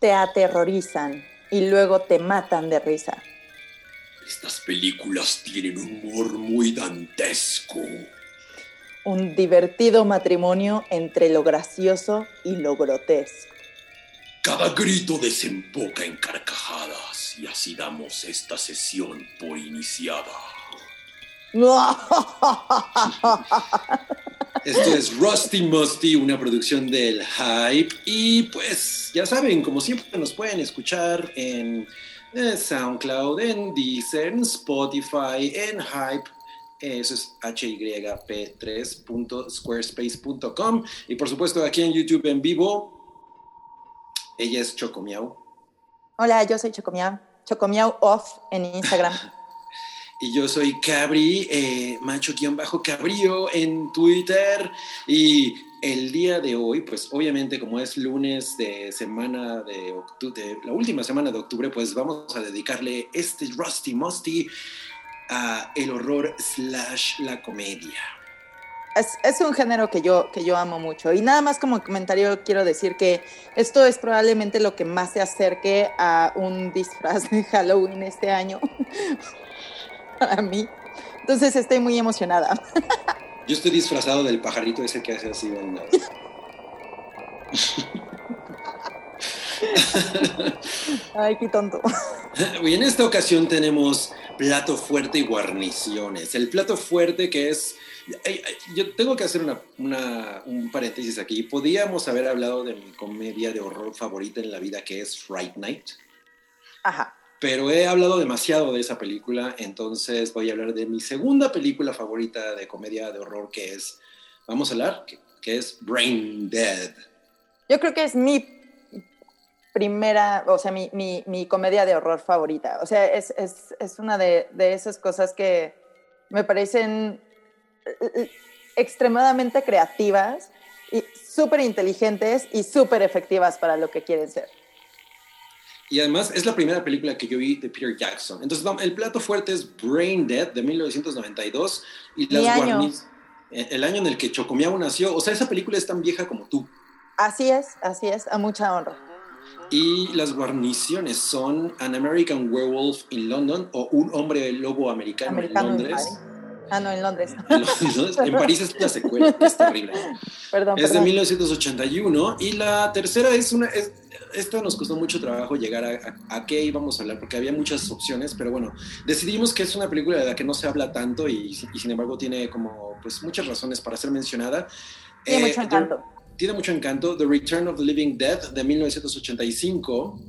Te aterrorizan y luego te matan de risa. Estas películas tienen un humor muy dantesco. Un divertido matrimonio entre lo gracioso y lo grotesco. Cada grito desemboca en carcajadas y así damos esta sesión por iniciada. Esto es Rusty Musty, una producción del Hype. Y pues ya saben, como siempre nos pueden escuchar en SoundCloud, en Deezer, en Spotify, en Hype. Eso es hyp3.squarespace.com. Y por supuesto aquí en YouTube en vivo. Ella es Chocomiao. Hola, yo soy Chocomiao. Chocomiao off en Instagram. Y yo soy Cabri, eh, macho-cabrío en Twitter. Y el día de hoy, pues obviamente como es lunes de semana de octubre, la última semana de octubre, pues vamos a dedicarle este Rusty Musty a el horror slash la comedia. Es, es, un género que yo, que yo amo mucho. Y nada más como comentario quiero decir que esto es probablemente lo que más se acerque a un disfraz de Halloween este año. para mí. Entonces estoy muy emocionada. Yo estoy disfrazado del pajarito ese que hace así. Ay, qué tonto. Y en esta ocasión tenemos plato fuerte y guarniciones. El plato fuerte que es... Yo tengo que hacer una, un paréntesis aquí. Podíamos haber hablado de mi comedia de horror favorita en la vida que es Fright Night. Ajá pero he hablado demasiado de esa película, entonces voy a hablar de mi segunda película favorita de comedia de horror, que es, vamos a hablar, que, es Brain Dead. Yo creo que es mi primera, o sea, mi, mi, mi comedia de horror favorita. O sea, es, es, es una de, de esas cosas que me parecen extremadamente creativas y súper inteligentes y súper efectivas para lo que quieren ser. Y además es la primera película que yo vi de Peter Jackson. Entonces, el plato fuerte es Brain Dead de 1992 y las año. Eh, el año en el que Chocomiao nació. O sea, esa película es tan vieja como tú. Así es, así es, a mucha honra. Y las guarniciones son An American Werewolf in London o Un hombre lobo americano, en Londres. Ah, no, en Londres. En, París es la secuela, es terrible. Perdón. Es de 1981 y la tercera es una, esta nos costó mucho trabajo llegar a, a, qué íbamos a hablar, porque había muchas opciones, pero bueno, decidimos que es una película de la que no se habla tanto y, sin embargo tiene como pues muchas razones para ser mencionada. Tiene mucho eh, encanto. tiene mucho encanto. The Return of the Living Dead de 1985.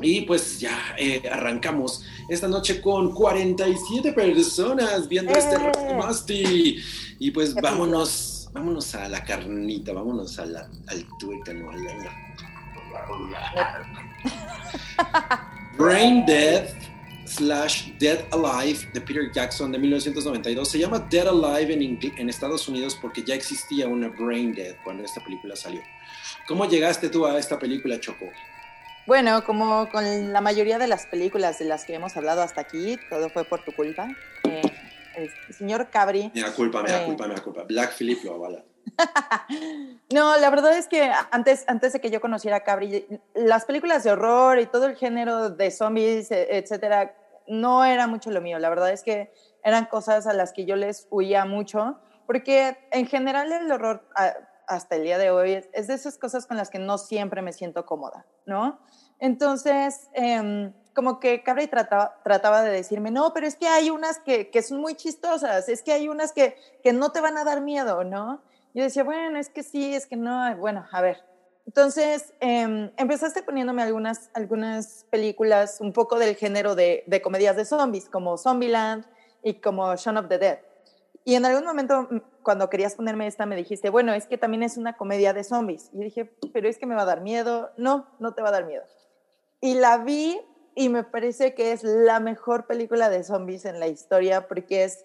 Y pues ya eh, arrancamos esta noche con 47 personas viendo este este Musty. Y pues vámonos, vámonos a la carnita, vámonos a la, al tuétano, al, Brain Dead slash Dead Alive de Peter Jackson de 1992. Se llama Dead Alive en, en, Estados Unidos porque ya existía una Brain Dead cuando esta película salió. ¿Cómo llegaste tú a esta película, Choco? Bueno, como con la mayoría de las películas de las que hemos hablado hasta aquí, todo fue por tu culpa. Eh, el señor Cabri. Me da culpa, me da eh, culpa, me da culpa. Black Philip lo avala. no, la verdad es que antes, antes de que yo conociera a Cabri, las películas de horror y todo el género de zombies, e, etcétera, no era mucho lo mío. La verdad es que eran cosas a las que yo les huía mucho, porque en general el horror hasta el día de hoy es, de esas cosas con las que no siempre me siento cómoda, ¿no? Entonces, em, como que Cabri trataba, trataba de decirme, no, pero es que hay unas que, que son muy chistosas, es que hay unas que, que no te van a dar miedo, ¿no? Yo decía, bueno, es que sí, es que no, bueno, a ver. Entonces, eh, empezaste poniéndome algunas, algunas películas un poco del género de, de comedias de zombies, como Zombieland y como Shaun of the Dead. Y en algún momento, mm, cuando querías ponerme esta, me dijiste, bueno, es que también es una comedia de zombies. Y dije, pero es que me va a dar miedo. No, no te va a dar miedo. Y la vi y me parece que es la mejor película de zombies en la historia porque es,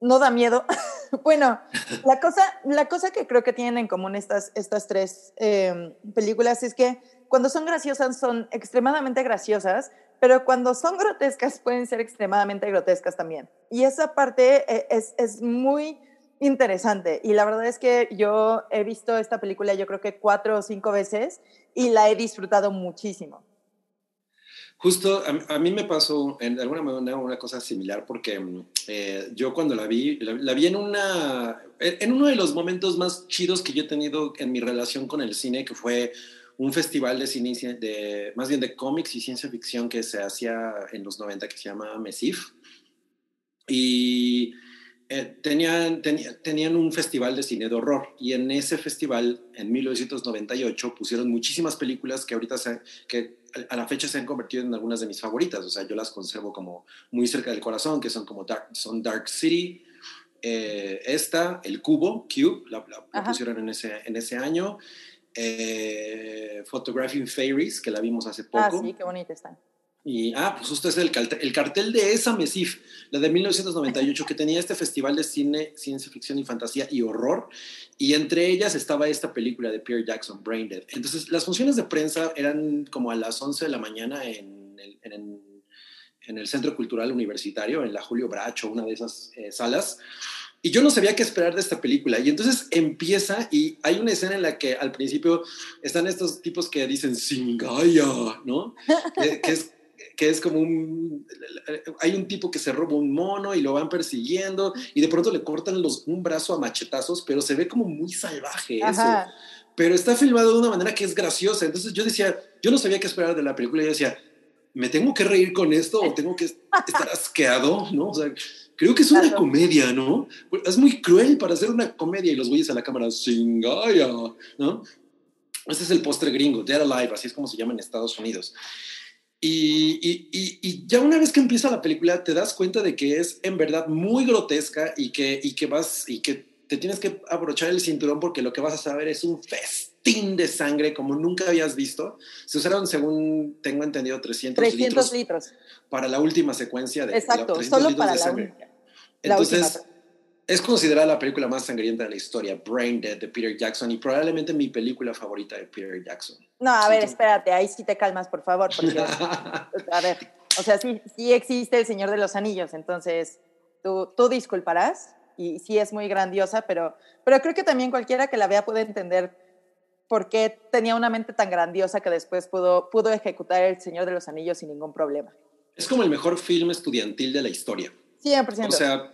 no da miedo. bueno, la cosa, la cosa que creo que tienen en común estas, estas tres em, películas es que cuando son graciosas son extremadamente graciosas, pero cuando son grotescas pueden ser extremadamente grotescas también. Y esa parte eh, es, es muy interesante. Y la verdad es que yo he visto esta película yo creo que cuatro o cinco veces y la he disfrutado muchísimo. Justo a, mí me pasó en alguna manera una cosa similar porque mm, eh, yo cuando la vi, la, vi en, una, en uno de los momentos más chidos que yo he tenido en mi relación con el cine, que fue un festival de cine, de, más bien de cómics y ciencia ficción que se hacía en los 90 que se llama MESIF. Y eh, tenían, tenían un festival de cine de horror. Y en ese festival, en 1998, pusieron muchísimas películas que ahorita se, que a la fecha se han convertido en algunas de mis favoritas, o sea, yo las conservo como muy cerca del corazón, que son como Dark, son Dark City, eh, esta, El Cubo, Cube, la, pusieron en ese, en ese año, eh, Photographing Fairies, que la vimos hace ah, poco. Ah, sí, qué bonita está. Y, ah, pues usted es el cartel, el cartel de esa MESIF, la de 1998, que tenía este festival de cine, ciencia ficción y fantasía y horror, y entre ellas estaba esta película de Pierre Jackson, Brain Dead. Entonces, las funciones de prensa eran como a las 11 de la mañana en el, en, el Centro Cultural Universitario, en la Julio Bracho, una de esas eh, salas. Y yo no sabía qué esperar de esta película. Y entonces empieza y hay una escena en la que al principio están estos tipos que dicen Singaya, ¿no? que, que es que es como un, hay un tipo que se roba un mono y lo van persiguiendo y de pronto le cortan los, un brazo a machetazos, pero se ve como muy salvaje eso. Pero está filmado de una manera que es graciosa. Entonces yo decía, yo no sabía qué esperar de la película y yo decía, ¿me tengo que reír con esto o tengo que estar asqueado? ¿No? O sea, creo que es una comedia, ¿no? Es muy cruel para hacer una comedia y los güeyes a la cámara, singaya, ¿no? Ese es el postre gringo, Dead Alive, así es como se llama en Estados Unidos. Y, y, ya una vez que empieza la película te das cuenta de que es en verdad muy grotesca y que, y que vas y que te tienes que abrochar el cinturón porque lo que vas a saber es un festín de sangre como nunca habías visto. Se usaron, según tengo entendido, 300, 300 litros, para la última secuencia de Exacto, solo para la, última. Entonces, es considerada la película más sangrienta de la historia, Brain Dead de Peter Jackson, y probablemente mi película favorita de Peter Jackson. No, a ver, espérate, ahí sí te calmas, por favor, porque, a ver, o sea, sí, sí existe El Señor de los Anillos, entonces tú, tú disculparás, y sí es muy grandiosa, pero, pero creo que también cualquiera que la vea puede entender por qué tenía una mente tan grandiosa que después pudo, pudo ejecutar El Señor de los Anillos sin ningún problema. Es como el mejor film estudiantil de la historia. 100%. O sea,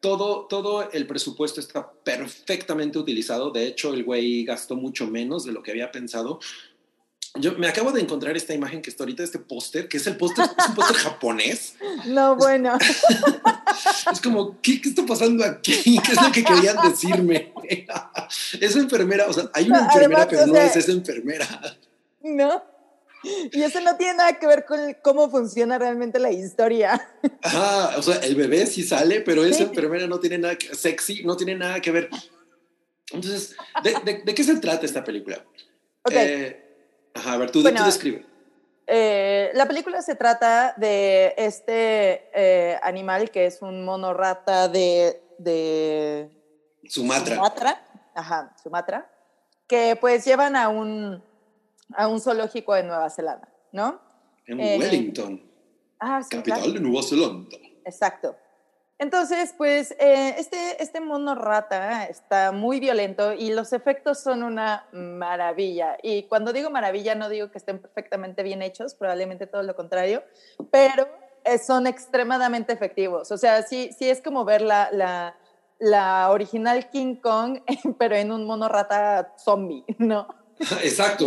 todo, todo el presupuesto está perfectamente utilizado. De hecho, el güey gastó mucho menos de lo que había pensado. Yo me acabo de encontrar esta imagen que está ahorita, este póster, que es el póster, es un póster japonés. No, bueno. es como, ¿qué, ¿qué, está pasando aquí? ¿Qué es lo que querían decirme? esa enfermera, o sea, hay una enfermera, pero no es esa enfermera. No. Y eso no tiene nada que ver con cómo funciona realmente la historia. Ajá, o sea, el bebé sí sale, pero esa enfermera no tiene nada que, sexy, no tiene nada que ver. Entonces, ¿de, de, qué se trata esta película? Ok. Eh, ajá, a ver, tú, bueno, tú describe. Eh, la película se trata de este eh, animal que es un mono rata de, de Sumatra. Sumatra, ajá, Sumatra, que pues llevan a un a un zoológico de Nueva Zelanda, ¿no? En eh, Wellington, ah, capital de Nueva Zelanda. Exacto. Entonces, pues eh, este, este mono rata está muy violento y los efectos son una maravilla. Y cuando digo maravilla, no digo que estén perfectamente bien hechos, probablemente todo lo contrario, pero eh, son extremadamente efectivos. O sea, sí, sí es como ver la, la, la original King Kong, pero en un mono rata zombie, ¿no? Exacto.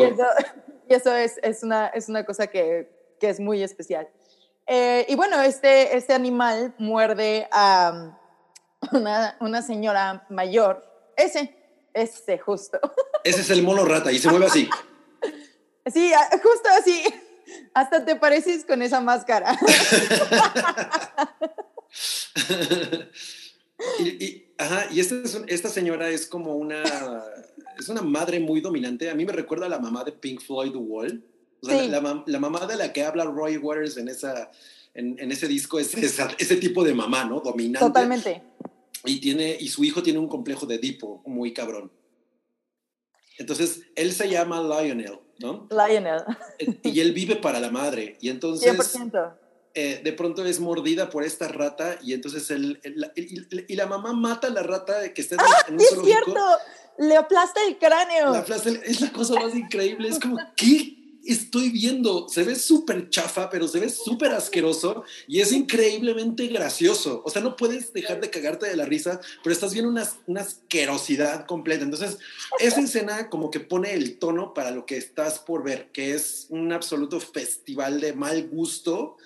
Y eso, es, es, una, es una cosa que, que es muy especial. Eh, y bueno, este, este animal muerde a una, una señora mayor. Ese, ese justo. Ese es el mono rata y se mueve así. Sí, justo así. Hasta te pareces con esa máscara. y, ajá, y esta, esta señora es como una es una madre muy dominante. A mí me recuerda a la mamá de Pink Floyd, The Wall. La, mamá de la que habla Roy Waters en, esa, en, ese disco es ese tipo de mamá, ¿no? Dominante. Totalmente. y, tiene, y su hijo tiene un complejo de Edipo muy cabrón. Entonces, él se llama Lionel, ¿no? Lionel. Y él vive para la madre. Y entonces... 100%. Eh, de pronto es mordida por esta rata y entonces él, y, la mamá mata a la rata que está en, ¡Ah, un es cierto! Le aplasta el cráneo. Le aplasta es la cosa más increíble. Es como, ¿qué estoy viendo? Se ve súper chafa, pero se ve súper asqueroso y es increíblemente gracioso. O sea, no puedes dejar de cagarte de la risa, pero estás viendo una, una asquerosidad completa. Entonces, esa escena como que pone el tono para lo que estás por ver, que es un absoluto festival de mal gusto.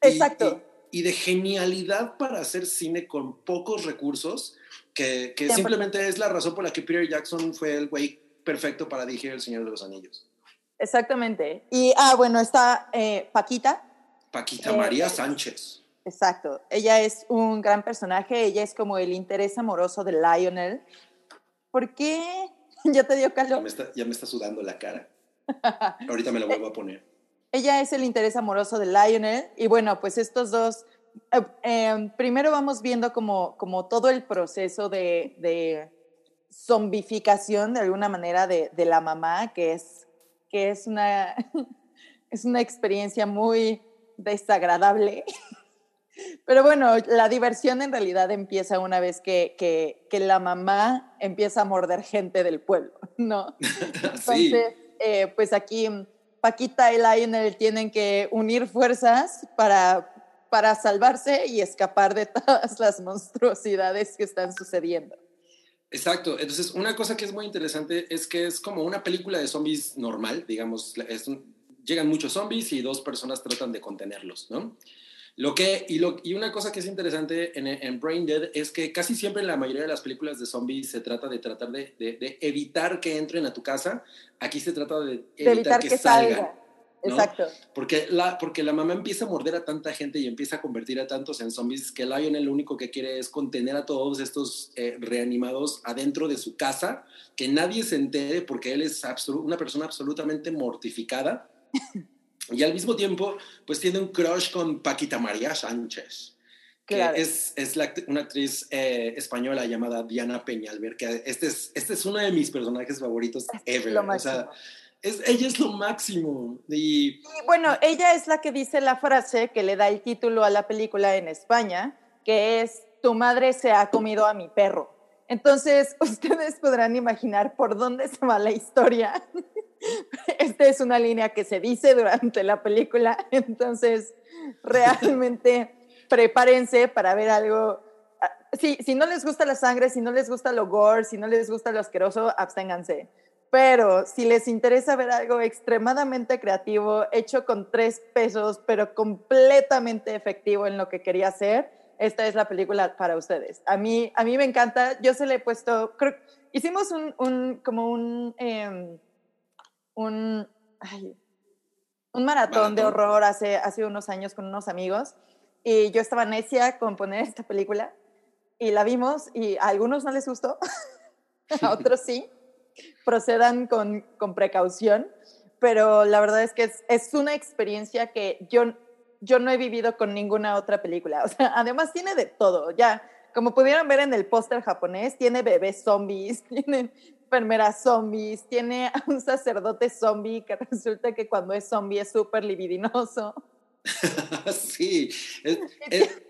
Exacto. Y, de genialidad para hacer cine con pocos recursos, que, que simplemente es la razón por la que Peter Jackson fue el güey perfecto para dirigir El Señor de los Anillos. Exactamente. Y, ah, bueno, está eh, Paquita. Paquita María eh, Sánchez. Exacto. Ella es un gran personaje. Ella es como el interés amoroso de Lionel. ¿Por qué? ¿Ya te dio calor? Ya me está, ya me está sudando la cara. Ahorita me lo vuelvo a poner. Ella es el interés amoroso de Lionel. Y bueno, pues estos dos. Eh, em, primero vamos viendo como, como todo el proceso de, de zombificación de alguna manera de, de la mamá, que es que es una, es una experiencia muy desagradable. Pero bueno, la diversión en realidad empieza una vez que, que, que la mamá empieza a morder gente del pueblo, ¿no? Entonces, eh, pues aquí Paquita y Lionel tienen que unir fuerzas para, para salvarse y escapar de todas las monstruosidades que están sucediendo. Exacto. Entonces, una cosa que es muy interesante es que es como una película de zombies normal, digamos, llegan muchos zombies y dos personas tratan de contenerlos, ¿no? Lo que, y, lo, y una cosa que es interesante en, en, Brain Dead es que casi siempre en la mayoría de las películas de zombies se trata de tratar de, de, evitar que entren a tu casa. Aquí se trata de evitar, que, salgan. Exacto. Porque la, porque la mamá empieza a morder a tanta gente y empieza a convertir a tantos en zombies que Lionel lo único que quiere es contener a todos estos eh, reanimados adentro de su casa, que nadie se entere porque él es una persona absolutamente mortificada. y al mismo tiempo, pues tiene un crush con Paquita María Sánchez. Que es, es una actriz eh, española llamada Diana Peñalver, que este es, este es uno de mis personajes favoritos ever. o sea, ella es lo máximo. Y... bueno, ella es la que dice la frase que le da el título a la película en España, que es, tu madre se ha comido a mi perro. Entonces, ustedes podrán imaginar por dónde se va la historia. Esta es una línea que se dice durante la película, entonces realmente prepárense para ver algo. Ah, si, si no les gusta la sangre, si no les gusta lo gore, si no les gusta lo asqueroso, absténganse pero si les interesa ver algo extremadamente creativo, hecho con tres pesos, pero completamente efectivo en lo que quería hacer, esta es la película para ustedes. A mí, a mí me encanta, yo se le he puesto, creo, hicimos un, un como un, eh, un, ay, un maratón, de horror hace, hace unos años con unos amigos y yo estaba necia con poner esta película y la vimos y a algunos no les gustó, a otros sí procedan con, con precaución, pero la verdad es que es, es, una experiencia que yo, yo no he vivido con ninguna otra película. Además tiene de todo, ya. Como pudieron ver en el póster japonés, tiene bebés zombies, tiene enfermeras zombies, tiene un sacerdote zombie que resulta que cuando es zombie es súper libidinoso. sí, es,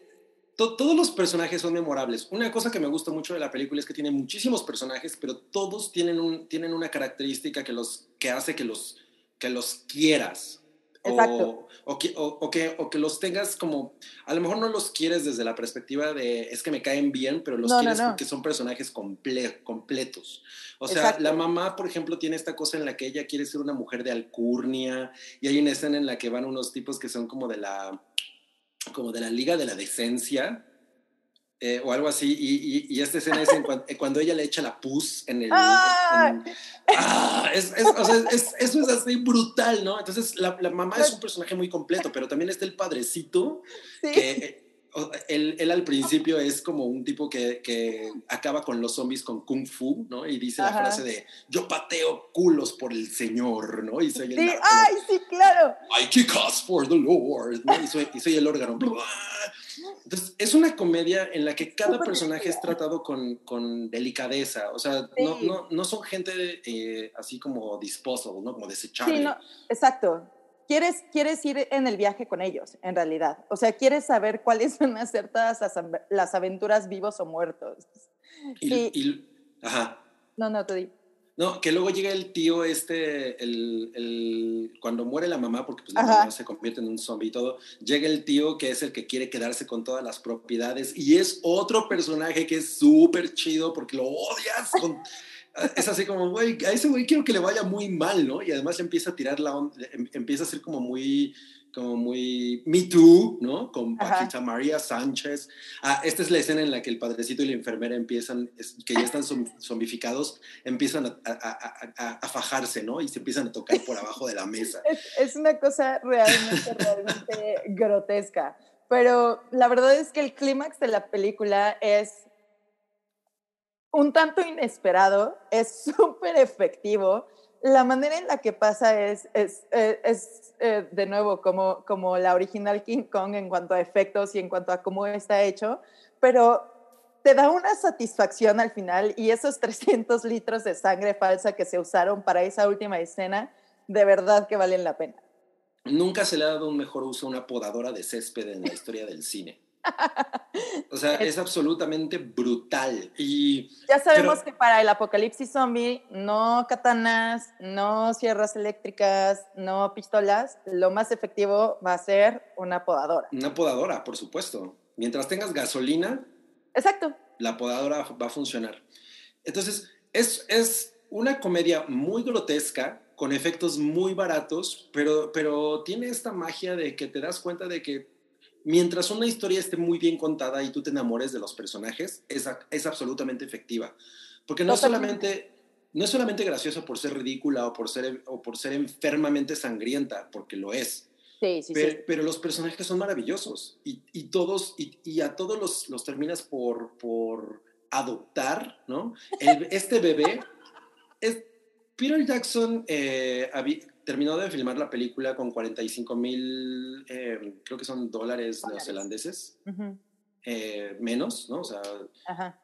todos los personajes son memorables. Una cosa que me gusta mucho de la película es que tiene muchísimos personajes, pero todos tienen, un, tienen una característica que, los, que hace que los, que los quieras. Exacto. O, que, o, que, o, que, los tengas como, a lo mejor no los quieres desde la perspectiva de, es que me caen bien, pero los quieres porque son personajes completos. O sea, la mamá, por ejemplo, tiene esta cosa en la que ella quiere ser una mujer de alcurnia y hay una escena en la que van unos tipos que son como de la como de la Liga de la Decencia, eh, o algo así, y, y, esta escena es eh, cuando, ella le echa la pus en el... ¡Ah! ¡Ah! es, o sea, eso es así brutal, ¿no? Entonces, la, la, mamá es un personaje muy completo, pero también está el padrecito, que eh, él, él, al principio es como un tipo que, que, acaba con los zombies con kung fu, ¿no? Y dice la frase de, yo pateo culos por el Señor, ¿no? Y soy el... Sí, ay, sí, claro. I kick ass for the Lord, ¿no? Y soy, y soy el órgano. Entonces, es una comedia en la que cada personaje es tratado con, con delicadeza, o sea, no, no, no, son gente eh, así como disposable, ¿no? Como desechable. Sí, no, exacto. Quieres, quieres ir en el viaje con ellos, en realidad. O sea, quieres saber cuáles van a ser todas las, aventuras vivos o muertos. Y, y, ajá. No, no, te digo. No, que luego llega el tío este, el, el cuando muere la mamá, porque pues la mamá se convierte en un zombie y todo, llega el tío que es el que quiere quedarse con todas las propiedades y es otro personaje que es súper chido porque lo odias. Es así como, güey, a ese güey quiero que le vaya muy mal, ¿no? Y además empieza a tirar la onda, em, empieza a ser como muy como muy Me Too, ¿no? Con Paquita María Sánchez. Ah, esta es la escena en la que el padrecito y la enfermera empiezan, que ya están zombificados, empiezan a, fajarse, ¿no? Y se empiezan a tocar por abajo de la mesa. Es, una cosa realmente, realmente grotesca. Pero la verdad es que el clímax de la película es un tanto inesperado, es súper efectivo. La manera en la que pasa es, es, es eh, de nuevo como, como la original King Kong en cuanto a efectos y en cuanto a cómo está hecho, pero te da una satisfacción al final y esos 300 litros de sangre falsa que se usaron para esa última escena, de verdad que valen la pena. Nunca se le ha dado un mejor uso a una podadora de césped en la historia del cine. O sea, es absolutamente brutal. Y, ya sabemos que para el apocalipsis zombie, no katanas, no sierras eléctricas, no pistolas, lo más efectivo va a ser una podadora. Una podadora, por supuesto. Mientras tengas gasolina, Exacto. la podadora va a funcionar. Entonces, es, es una comedia muy grotesca, con efectos muy baratos, pero, pero tiene esta magia de que te das cuenta de que mientras una historia esté muy bien contada y tú te enamores de los personajes, es, es absolutamente efectiva. Porque no solamente, no es solamente graciosa por ser ridícula o por ser, o por ser enfermamente sangrienta, porque lo es. Sí, sí, pero, sí. pero, los personajes son maravillosos y, y todos, y, y, a todos los, los terminas por, por adoptar, ¿no? este bebé, es, Peter Jackson eh, terminó de filmar la película con 45 mil, eh, creo que son dólares neozelandeses, eh, menos, ¿no? O sea, Ajá.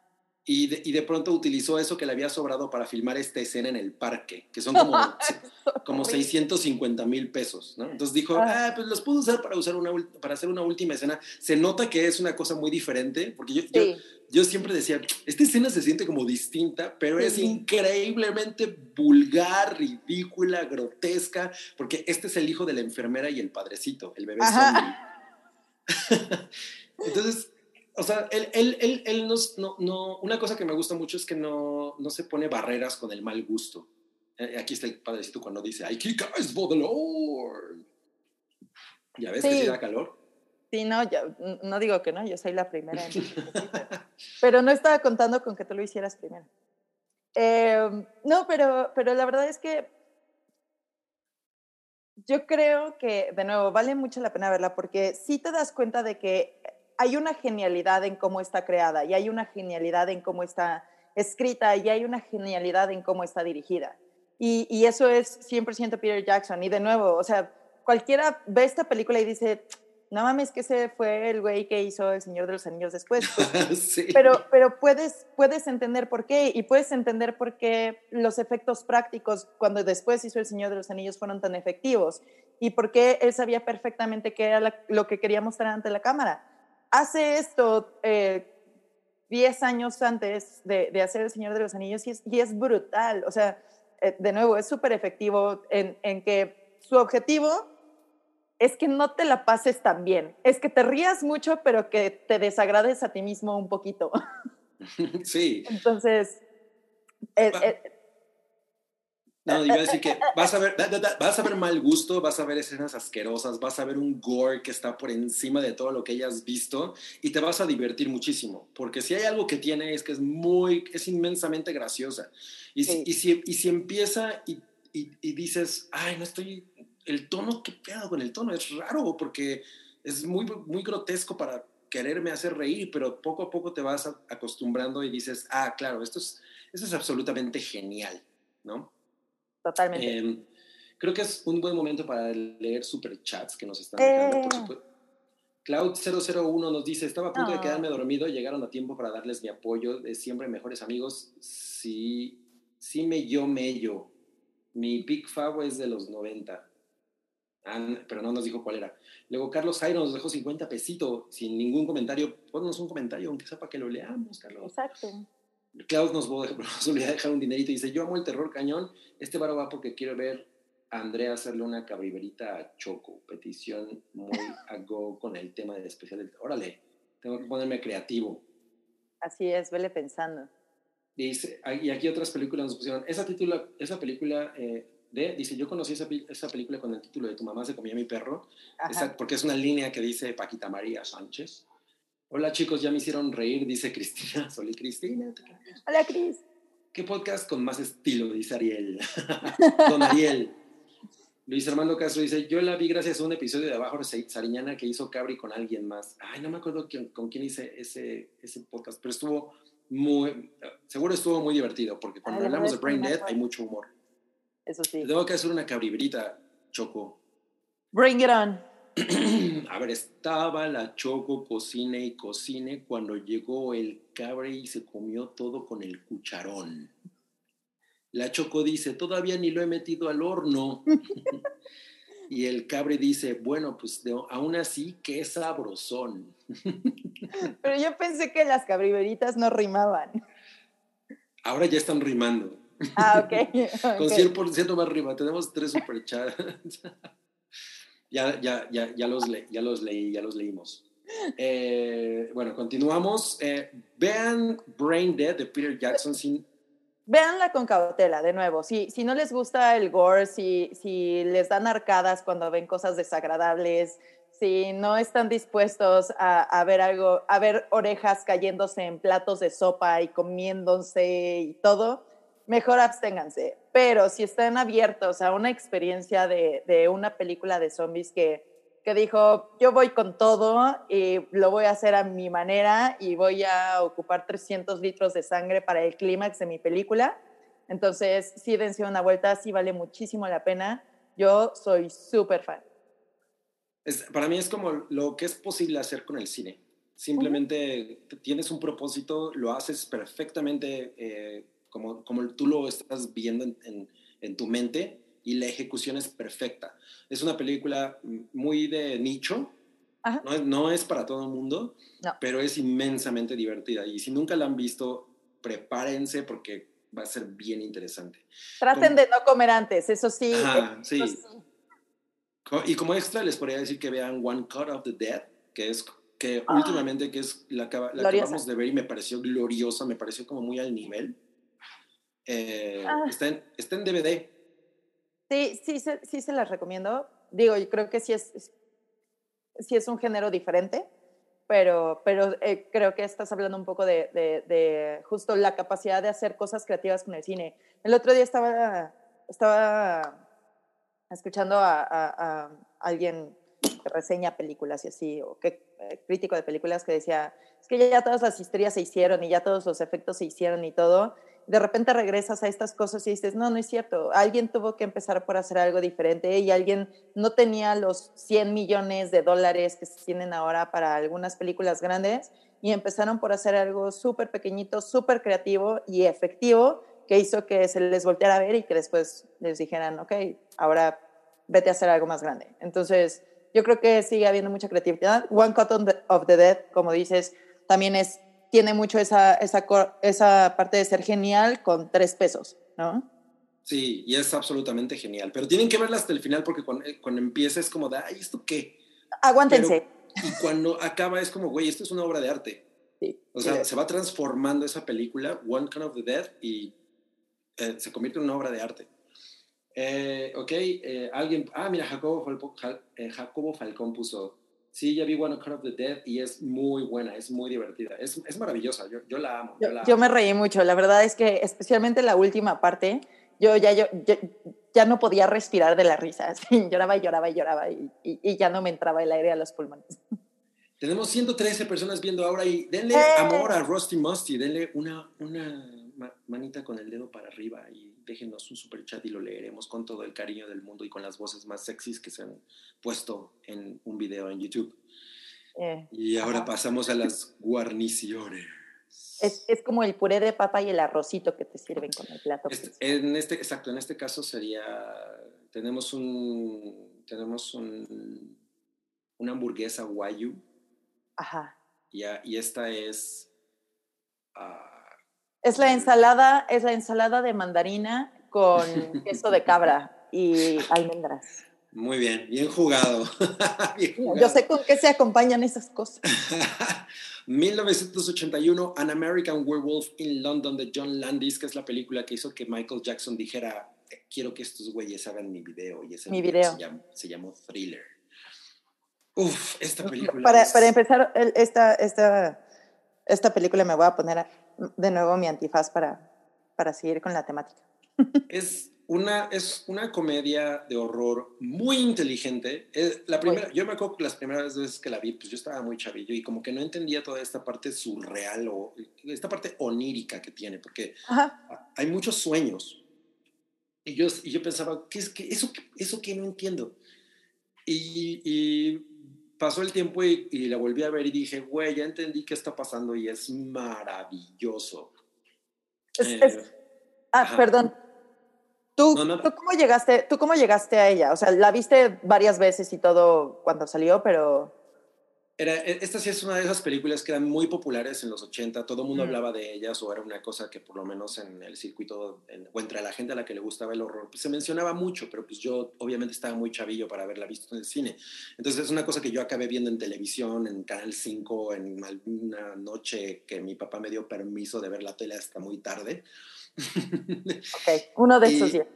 Y de, y de, pronto utilizó eso que le había sobrado para filmar esta escena en el parque, que son como, como 650 mil pesos, ¿no? Entonces dijo, ah, pues los puedo usar para, usar una, para hacer una última escena. Se nota que es una cosa muy diferente, porque yo, sí. yo, yo, siempre decía, esta escena se siente como distinta, pero sí. es increíblemente vulgar, ridícula, grotesca, porque este es el hijo de la enfermera y el padrecito, el bebé zombie. Entonces, o sea, él, él, él, él no, no, una cosa que me gusta mucho es que no, no se pone barreras con el mal gusto. Aquí está el padrecito cuando dice, for the Lord. ¿Ya ves sí. que sí da calor? Sí, no, yo, no digo que no, yo soy la primera. pero no estaba contando con que tú lo hicieras primero. Eh, no, pero, pero la verdad es que yo creo que, de nuevo, vale mucho la pena verla porque sí te das cuenta de que hay una genialidad en cómo está creada y hay una genialidad en cómo está escrita y hay una genialidad en cómo está dirigida. Y, y eso es 100% Peter Jackson. Y de nuevo, o sea, cualquiera ve esta película y dice, no mames, que ese fue el güey que hizo El Señor de los Anillos después. Pues, sí. Pero, pero puedes, puedes entender por qué y puedes entender por qué los efectos prácticos cuando después hizo El Señor de los Anillos fueron tan efectivos y por qué él sabía perfectamente qué era la, lo que quería mostrar ante la cámara hace esto eh, 10 años antes de, de, hacer El Señor de los Anillos y es, y es brutal. O sea, eh, de nuevo, es súper efectivo en, en, que su objetivo es que no te la pases tan bien. Es que te rías mucho, pero que te desagrades a ti mismo un poquito. Sí. Entonces, eh, eh, no, iba a decir que vas a ver, vas a ver mal gusto, vas a ver escenas asquerosas, vas a ver un gore que está por encima de todo lo que hayas visto y te vas a divertir muchísimo, porque si hay algo que tiene es que es muy, es inmensamente graciosa. Y, sí. si, y, si, y si empieza y, y, y, dices, ay, no estoy, el tono, ¿qué pedo con el tono? Es raro porque es muy, muy grotesco para quererme hacer reír, pero poco a poco te vas acostumbrando y dices, ah, claro, esto es, esto es absolutamente genial, ¿no? Totalmente. Eh, creo que es un buen momento para leer superchats que nos están dejando, eh. por, supu Cloud001 nos dice, estaba a punto de quedarme dormido, llegaron a tiempo para darles mi apoyo de siempre mejores amigos. Sí, sí me yo mello. Mi Big Fab es de los 90. pero no nos dijo cuál era. Luego Carlos Jairo nos dejó 50 pesitos sin ningún comentario. Ponnos un comentario, aunque sepa que lo leamos, Carlos. Exacto. Klaus nos va a dejar un dinerito y dice, yo amo el terror cañón, este varo va porque quiero ver Andrea hacerle una cabriberita a Choco. Petición muy a go con el tema de especial. Del... Órale, tengo que ponerme creativo. Así es, vele pensando. Dice, y aquí otras películas nos pusieron. Esa, título, esa película eh, de, dice, yo conocí esa, esa, película con el título de Tu mamá se comía mi perro, porque es una línea que dice Paquita María Sánchez. Hola chicos, ya me hicieron reír, dice Cristina. Hola Cristina. Hola Cris. ¿Qué podcast con más estilo? Dice Ariel. Don Ariel. Luis Armando Castro dice, yo la vi gracias a un episodio de Abajo de Sariñana que hizo Cabri con alguien más. Ay, no me acuerdo con quién hice ese, ese podcast, pero estuvo muy, seguro estuvo muy divertido, porque cuando hablamos de Brain Dead hay mucho humor. Eso sí. Tengo que hacer una cabribrita, Choco. Bring it on. A ver, estaba la Choco cocine y cocine cuando llegó el cabri y se comió todo con el cucharón. La Choco dice, todavía ni lo he metido al horno. y el cabre dice, bueno, pues aún así, qué sabrosón. Pero yo pensé que las cabriberitas no rimaban. Ahora ya están rimando. Ah, ok. Con 100% más rima. Tenemos tres superchats. Ya, ya, ya, ya, los leí, ya los leímos. Eh, bueno, continuamos. Eh, vean Brain Dead de Peter Jackson sin Véanla con cautela, de nuevo. Si, si no les gusta el gore, si, si les dan arcadas cuando ven cosas desagradables, si no están dispuestos a, ver algo, a ver orejas cayéndose en platos de sopa y comiéndose y todo, mejor absténganse. Pero si están abiertos a una experiencia de, de una película de zombies que que dijo, yo voy con todo y lo voy a hacer a mi manera y voy a ocupar 300 litros de sangre para el clímax de mi película. Entonces, sí, dense una vuelta, sí vale muchísimo la pena. Yo soy súper fan. para mí es como lo que es posible hacer con el cine. Simplemente tienes un propósito, lo haces perfectamente eh, como, como tú lo estás viendo en, en tu mente y la ejecución es perfecta. Es una película muy de nicho, no es, no es, para todo el mundo, pero es inmensamente divertida. Y si nunca la han visto, prepárense porque va a ser bien interesante. Traten de no comer antes, eso sí. sí. Y como extra les podría decir que vean One Cut of the Dead, que es que ah. últimamente que es la, la acabamos de ver y me pareció gloriosa, me pareció como muy al nivel. Eh, ah. está, en, está en DVD, Sí, sí, sí se las recomiendo. Digo, yo creo que sí es, sí es un género diferente, pero, pero eh, creo que estás hablando un poco de, de, justo la capacidad de hacer cosas creativas con el cine. El otro día estaba, estaba escuchando a, a, alguien que reseña películas y así, o que eh, crítico de películas que decía, es que ya todas las historias se hicieron y ya todos los efectos se hicieron y todo, de repente regresas a estas cosas y dices, no, no es cierto, alguien tuvo que empezar por hacer algo diferente y alguien no tenía los 100 millones de dólares que se tienen ahora para algunas películas grandes y empezaron por hacer algo súper pequeñito, súper creativo y efectivo que hizo que se les volteara a ver y que después les dijeran, ok, ahora vete a hacer algo más grande. Entonces, yo creo que sigue habiendo mucha creatividad. One Cut of the Dead, como dices, también es tiene mucho esa, esa, esa parte de ser genial con tres pesos, ¿no? Sí, y es absolutamente genial. Pero tienen que verla hasta el final porque cuando, eh, cuando empieza es como de, ay, ¿esto qué? Aguántense. y cuando acaba es como, güey, esto es una obra de arte. Sí, o sea, se va transformando esa película, One Kind of the Dead, y eh, se convierte en una obra de arte. Eh, ok, alguien, ah, mira, Jacobo, Jacobo Falcón puso, Sí, ya vi One Cut of the Dead y es muy buena, es muy divertida, es, es maravillosa, yo, yo, la amo. Yo, me reí mucho, la verdad es que especialmente la última parte, yo ya, yo, ya no podía respirar de la risa, lloraba y lloraba y lloraba y, y, ya no me entraba el aire a los pulmones. Tenemos 113 personas viendo ahora y denle ¡Eh! amor a Rusty Musty, denle una, una manita con el dedo para arriba y déjenos un super chat y lo leeremos con todo el cariño del mundo y con las voces más sexys que se han puesto en un video en YouTube. Eh, y ahora ajá. pasamos a las guarniciones. Es, es como el puré de papa y el arrocito que te sirven con el plato. Este- en este, exacto, en este caso sería, tenemos un, tenemos un, una hamburguesa guayu Ajá. y, y esta es, ah, Es la ensalada, es la ensalada de mandarina con queso de cabra y almendras. muy bien, bien jugado. Bien Yo sé con qué se acompañan esas cosas. 1981, An American Werewolf in London de John Landis, que es la película que hizo que Michael Jackson dijera, "Eh, quiero que estos güeyes hagan mi video. Y ese Mi video. Se, llamó, se llamó Thriller. Uf, esta película Para, es- para empezar, esta, esta, esta película me voy a poner a- de nuevo mi antifaz para, para seguir con la temática. Es una, es una comedia de horror muy inteligente. Es la primera, yo me acuerdo que las primeras veces que la vi, pues yo estaba muy chavillo y como que no entendía toda esta parte surreal o esta parte onírica que tiene, porque Ajá. hay muchos sueños. Y yo, y yo pensaba, ¿qué es que eso, eso que no entiendo? Y, y pasó el tiempo y, y la volví a ver y dije, güey, ya entendí qué está pasando y es maravilloso. Es- Eh, es- ah, ajá. perdón. ¿Tú, No, no. ¿tú, cómo llegaste, ¿Tú cómo llegaste a ella? O sea, la viste varias veces y todo cuando salió, pero... Era, e- esta sí es una de esas películas que eran muy populares en los 80, todo el mundo Mm. hablaba de ellas o era una cosa que por lo menos en el circuito en- o entre la gente a la que le gustaba el horror, pues se mencionaba mucho, pero pues yo obviamente estaba muy chavillo para haberla visto en el cine. Entonces es una cosa que yo acabé viendo en televisión, en Canal 5, en alguna noche que mi papá me dio permiso de ver la tele hasta muy tarde. Ok, uno de esos días.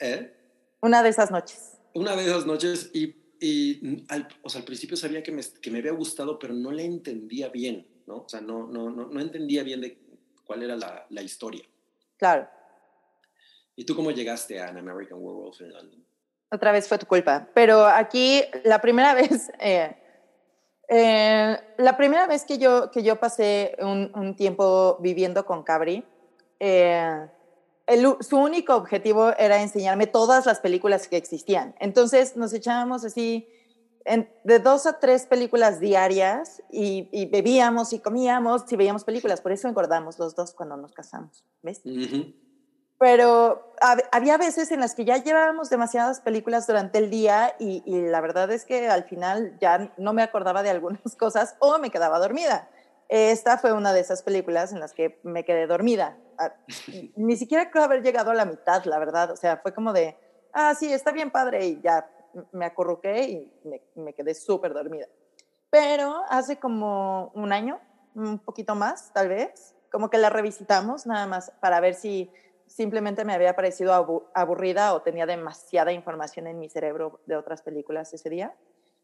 ¿Eh? Una de esas noches. una de esas noches y, y al, o sea, al principio sabía que me, que me había gustado, pero no le entendía bien, ¿no? O sea, no, no, no, no entendía bien de cuál era la, la historia. Claro. ¿Y tú cómo llegaste a An American Werewolf in London? Otra vez fue tu culpa. Pero aquí, la primera vez, eh, eh, la primera vez que yo, que yo pasé un, un tiempo viviendo con Cabri, eh, el su único objetivo era enseñarme todas las películas que existían. Entonces nos echábamos así en- de dos a tres películas diarias y, y bebíamos y comíamos y veíamos películas. Por eso engordamos los dos cuando nos casamos. ¿Ves? Pero hab- había veces en las que ya llevábamos demasiadas películas durante el día y, y la verdad es que al final ya no me acordaba de algunas cosas o me quedaba dormida. Esta fue una de esas películas en las que me quedé dormida. Ni siquiera creo haber llegado a la mitad, la verdad. O sea, fue como de, ah, sí, está bien padre y ya me acurruqué y me, me quedé súper dormida. Pero hace como un año, un poquito más, tal vez, como que la revisitamos nada más para ver si simplemente me había parecido abu- aburrida o tenía demasiada información en mi cerebro de otras películas ese día.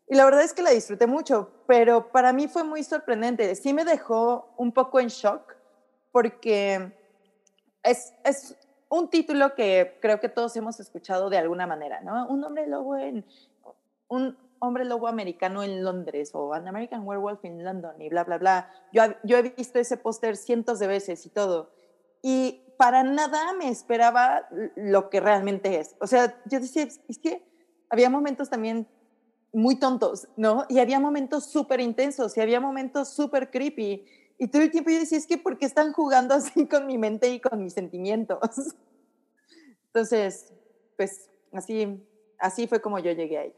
Y la verdad es que la disfruté mucho, pero para mí fue muy sorprendente. Sí me dejó un poco en shock porque es, es un título que creo que todos hemos escuchado de alguna manera, ¿no? Un hombre lobo en un hombre lobo americano en Londres o An American Werewolf in London y bla, bla, bla. Yo, yo he visto ese póster cientos de veces y todo. Y para nada me esperaba lo que realmente es. O sea, yo decía, es que había momentos también muy tontos, ¿no? Y había momentos súper intensos y había momentos súper creepy. Y todo el tiempo yo decía, es que ¿por qué están jugando así con mi mente y con mis sentimientos? Entonces, pues así, así fue como yo llegué a ella.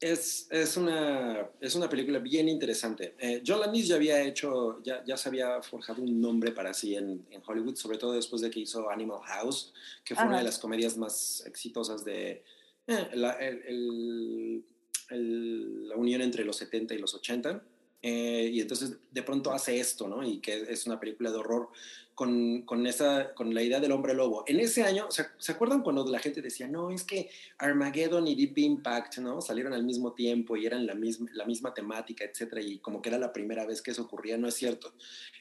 Es, es, una, es una película bien interesante. Eh, John Landis ya había hecho, ya, ya se había forjado un nombre para sí en, en Hollywood, sobre todo después de que hizo Animal House, que fue Ajá. una de las comedias más exitosas de eh, la, el- el- el- la unión entre los 70 y los 80. Eh, y entonces de pronto hace esto, ¿no? Y que es una película de horror con, con, esa, con la idea del hombre lobo. En ese año, ¿se, ¿se acuerdan cuando la gente decía, no, es que Armageddon y Deep Impact, ¿no? Salieron al mismo tiempo y eran la misma, la misma temática, etcétera, y como que era la primera vez que eso ocurría, no es cierto.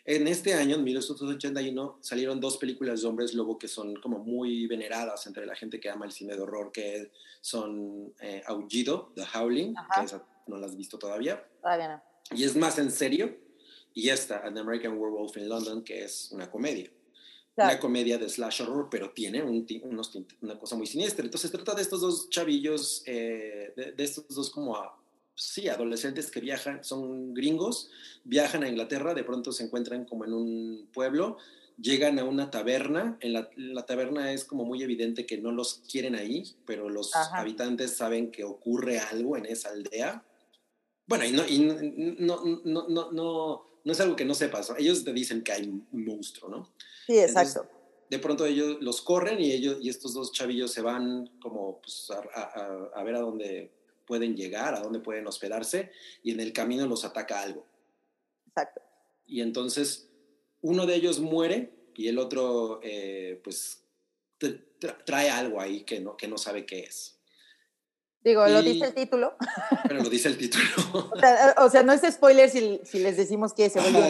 En este año, en 1981, salieron dos películas de hombres lobo que son como muy veneradas entre la gente que ama el cine de horror, que son eh, Aullido, The Howling, Ajá. que esa no la has visto todavía, Todavía no. Y es más en serio, y esta, An American Werewolf in London, que es una comedia. Una Claro. comedia de slash horror, pero tiene un unos una cosa muy siniestra. Entonces trata de estos dos chavillos, eh, de, de estos dos como a- sí, adolescentes que viajan, son gringos, viajan a Inglaterra, de pronto se encuentran como en un pueblo, llegan a una taberna, en la, taberna es como muy evidente que no los quieren ahí, pero los habitantes saben que ocurre algo en esa aldea. Bueno, y no, no, no, no, no, es algo que no sepas, ellos te dicen que hay un monstruo, ¿no? Sí, exacto. de pronto ellos los corren y ellos y estos dos chavillos se van como pues, a, a ver a dónde pueden llegar, a dónde pueden hospedarse, y en el camino los ataca algo. Exacto. Y entonces uno de ellos muere y el otro, eh, pues, trae algo ahí que no, que no sabe qué es. Digo, lo dice el título. Pero lo dice el título. o, sea, no es spoiler si, si les decimos que se vuelve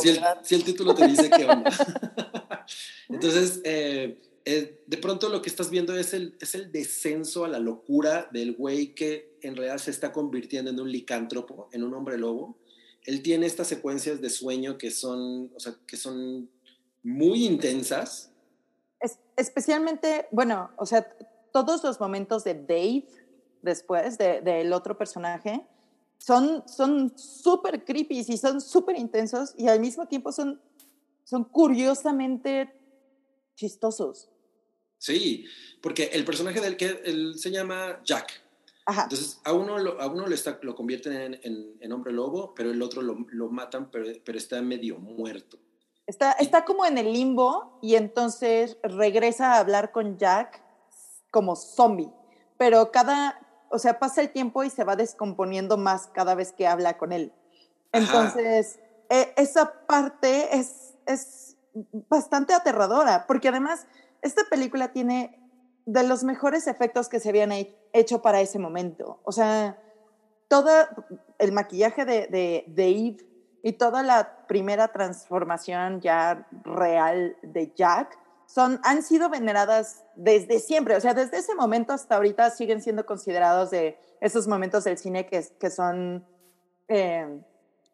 si, el, si, el, título te dice qué onda. Entonces, eh, eh, de pronto lo que estás viendo es el, es el descenso a la locura del güey que en realidad se está convirtiendo en un licántropo, en un hombre lobo. Él tiene estas secuencias de sueño que son, o sea, que son muy intensas. Es, especialmente, bueno, o sea, todos los momentos de Dave después del de, otro personaje son súper creepy y son súper intensos y al mismo tiempo son, son curiosamente chistosos. Sí, porque el personaje del que él se llama Jack. Entonces, a uno, lo, a uno lo, está, lo convierten en, hombre lobo, pero el otro lo, lo matan, pero, pero, está medio muerto. Está, está como en el limbo y entonces regresa a hablar con Jack como zombie, pero cada, o sea, pasa el tiempo y se va descomponiendo más cada vez que habla con él. Entonces, e, esa parte es, es bastante aterradora, porque además esta película tiene de los mejores efectos que se habían hecho para ese momento. O sea, todo el maquillaje de, de, Eve y toda la primera transformación ya real de Jack son, han sido veneradas desde siempre. O sea, desde ese momento hasta ahorita siguen siendo considerados de esos momentos del cine que, que son... Eh,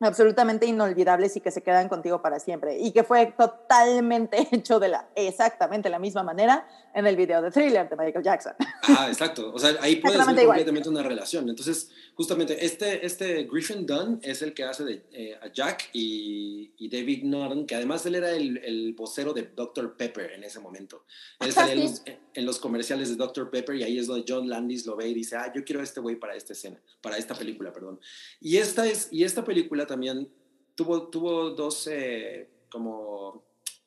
absolutamente inolvidables y que se quedan contigo para siempre. Y que fue totalmente hecho de la exactamente la misma manera en el video de Thriller de Michael Jackson. Ah, exacto. O sea, ahí puede ser completamente una relación. Entonces, justamente, este, este Griffin Dunn es el que hace de, eh, a Jack y, y, David Norton, que además él era el, el, vocero de Dr. Pepper en ese momento. Él salía en, los, en, los, comerciales de Dr. Pepper y ahí es donde John Landis lo ve y dice, ah, yo quiero a este güey para esta escena, para esta película, perdón. Y esta, es, y esta película también tuvo, tuvo dos eh, como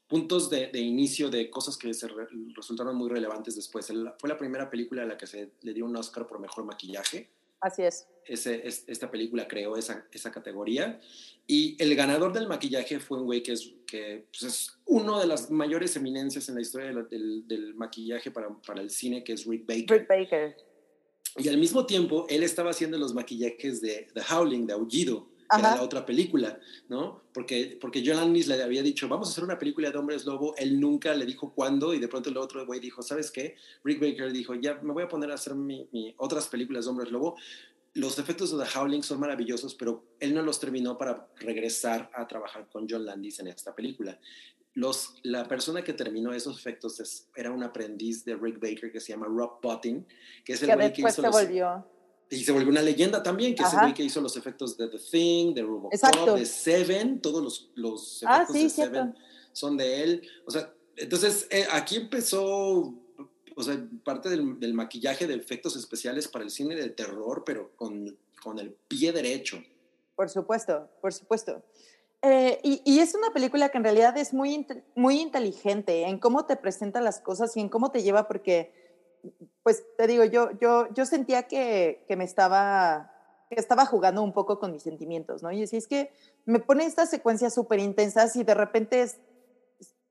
puntos de, inicio de cosas que se resultaron muy relevantes después. fue la primera película a la que se le dio un Oscar por mejor maquillaje. Así es. Ese, esta película creó esa, esa, categoría. Y el ganador del maquillaje fue un güey que es, que, pues es uno de las mayores eminencias en la historia del, del, maquillaje para, para, el cine, que es Rick Baker. Rick Baker. Y al mismo tiempo, él estaba haciendo los maquillajes de The Howling, de Aullido que era la otra película, ¿no? Porque, porque John Landis le había dicho, vamos a hacer una película de hombres lobo, él nunca le dijo cuándo, y de pronto el otro güey dijo, ¿sabes qué? Rick Baker dijo, ya me voy a poner a hacer mi, otras películas de hombres lobo. Los efectos de The Howling son maravillosos, pero él no los terminó para regresar a trabajar con John Landis en esta película. Los, la persona que terminó esos efectos era un aprendiz de Rick Baker que se llama Rob Bottin, que es el güey que hizo se volvió y se volvió una leyenda también, que es el güey que hizo los efectos de The Thing, de Robocop, de Seven, todos los, los ah, efectos de Seven son de él. O sea, entonces eh, aquí empezó, o sea, parte del, del, maquillaje de efectos especiales para el cine de terror, pero con, con el pie derecho. Por supuesto, por supuesto. Eh, y, y, es una película que en realidad es muy, muy inteligente en cómo te presenta las cosas y en cómo te lleva, porque pues te digo, yo, yo, yo sentía que, que me estaba, estaba jugando un poco con mis sentimientos, ¿no? Y así es que me pone estas secuencias súper intensas y de repente es,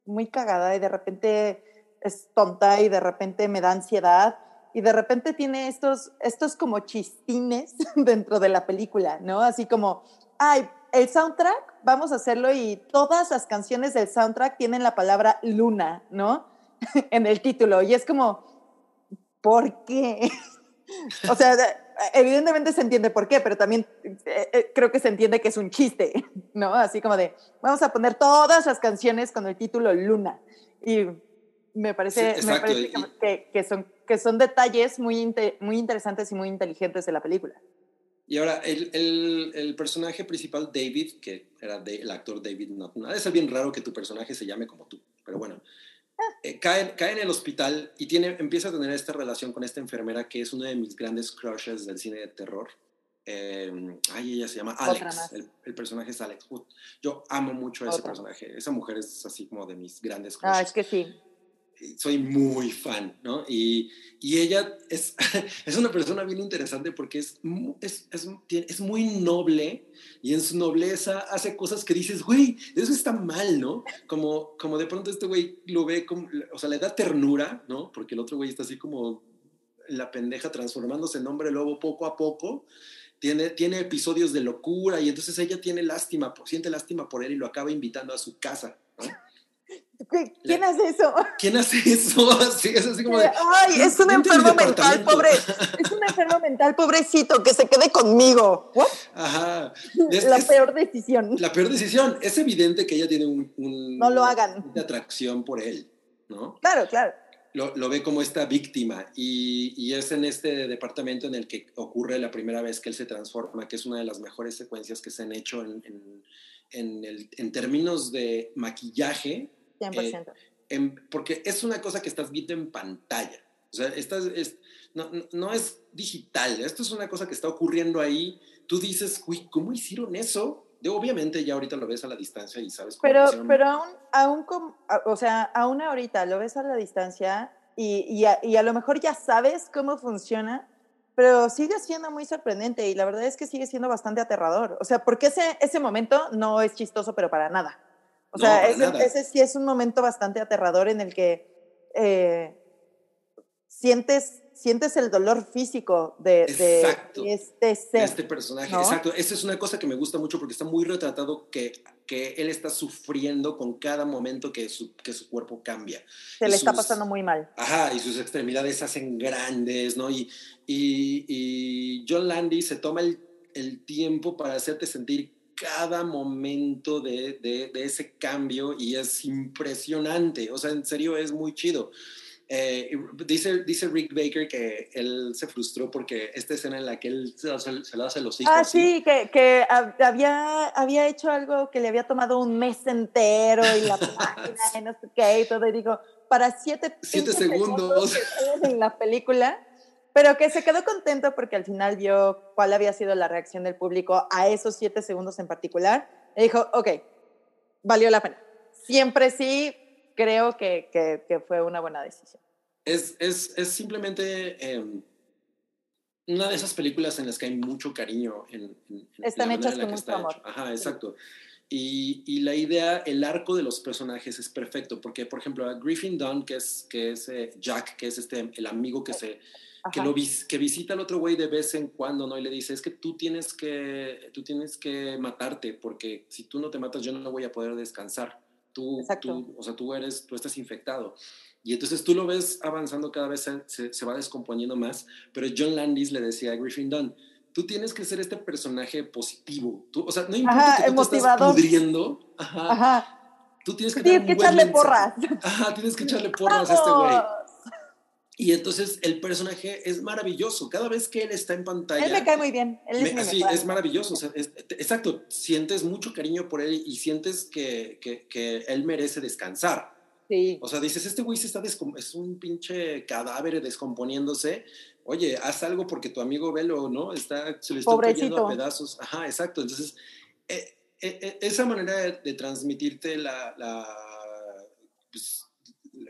muy cagada y de repente es tonta y de repente me da ansiedad y de repente tiene estos, estos como chistines dentro de la película, ¿no? Así como, ay, el soundtrack, vamos a hacerlo y todas las canciones del soundtrack tienen la palabra luna, ¿no? en el título. Y es como, ¿por qué? o sea, evidentemente se entiende por qué, pero también eh, eh, creo que se entiende que es un chiste, ¿no? Así como de, vamos a poner todas las canciones con el título Luna. Y me parece, que, que, son, que son detalles muy, muy interesantes y muy inteligentes de la película. Y ahora, el, el, el, personaje principal, David, que era de, el actor David Norton, es bien raro que tu personaje se llame como tú, pero bueno, eh, cae, cae, en el hospital y tiene, empieza a tener esta relación con esta enfermera que es una de mis grandes crushes del cine de terror. Eh, ay, ella se llama Alex. El, el, personaje es Alex. Yo amo mucho a ese personaje. Esa mujer es así como de mis grandes crushes. Ah, es que sí soy muy fan, ¿no? Y, y ella es, es, una persona bien interesante porque es, es, es, muy noble y en su nobleza hace cosas que dices, güey, eso está mal, ¿no? Como, como de pronto este güey lo ve, como, o sea, le da ternura, ¿no? Porque el otro güey está así como la pendeja transformándose en hombre lobo poco a poco. Tiene, tiene episodios de locura y entonces ella tiene lástima, siente lástima por él y lo acaba invitando a su casa, ¿Quién hace eso? ¿Quién hace eso? Sí, es así como de, Ay, es un enfermo mental, pobre. Es un enfermo mental, pobrecito, que se quede conmigo. Ajá. la peor decisión. La peor decisión. Es evidente que ella tiene un, no lo hagan. una atracción por él, ¿no? Claro, claro. Lo, lo ve como esta víctima y, y, es en este departamento en el que ocurre la primera vez que él se transforma, que es una de las mejores secuencias que se han hecho en, en, en, el, en términos de maquillaje 100%. Eh, porque es una cosa que estás viendo en pantalla. O sea, estás, es, no, no, es digital, esto es una cosa que está ocurriendo ahí. Tú dices, uy, ¿cómo hicieron eso? De, obviamente ya ahorita lo ves a la distancia y sabes cómo Pero, pero aún, aún o sea, aún ahorita lo ves a la distancia y, y, a, y a lo mejor ya sabes cómo funciona, pero sigue siendo muy sorprendente y la verdad es que sigue siendo bastante aterrador. O sea, porque ese, ese momento no es chistoso, pero para nada. O sea, ese, sí es un momento bastante aterrador en el que eh, sientes, sientes el dolor físico de, este ser. este personaje, exacto. Esa es una cosa que me gusta mucho porque está muy retratado que, que él está sufriendo con cada momento que su, que su cuerpo cambia. Se le está pasando muy mal. Ajá, y sus extremidades se hacen grandes, ¿no? Y, y, y John Landy se toma el, el tiempo para hacerte sentir cada momento de, de, ese cambio y es impresionante, o sea, en serio es muy chido. Eh, dice, dice Rick Baker que él se frustró porque esta escena en la que él se, se, lo hace los hijos. Ah, sí, que, que, había, había hecho algo que le había tomado un mes entero y la página y no sé qué y todo, y digo, para siete, siete segundos. segundos en la película pero que se quedó contento porque al final vio cuál había sido la reacción del público a esos siete segundos en particular. Y dijo, ok, valió la pena. Siempre sí, creo que, que, fue una buena decisión. Es, es, es simplemente em, una de esas películas en las que hay mucho cariño. En, Están hechas con mucho amor. Ajá, exacto. Y, y, la idea, el arco de los personajes es perfecto, porque, por ejemplo, a Griffin Dunn, que es, que es eh, Jack, que es este, el amigo que se que, lo que visita al otro güey de vez en cuando, ¿no? Y le dice, es que tú tienes que, tú tienes que matarte, porque si tú no te matas, yo no voy a poder descansar. Tú, tú o sea, tú eres, tú estás infectado. Y entonces tú lo ves avanzando cada vez, se, se, va descomponiendo más, pero John Landis le decía a Griffin Dunn, tú tienes que ser este personaje positivo. Tú, o sea, no importa que tú te estás pudriendo. Ajá. Tú tienes que, tienes que echarle porras. Ajá, tienes que echarle porras a este güey. Y entonces el personaje es maravilloso. Cada vez que él está en pantalla. Él me cae muy bien. Él es, sí, es maravilloso. exacto. Sientes mucho cariño por él y sientes que, que, que, él merece descansar. Sí. O sea, dices, este güey se está es un pinche cadáver descomponiéndose. Oye, haz algo porque tu amigo Velo, ¿no? Está, se le está cayendo a pedazos. Ajá, exacto. Entonces, eh, eh, eh, esa manera de, transmitirte la, la pues,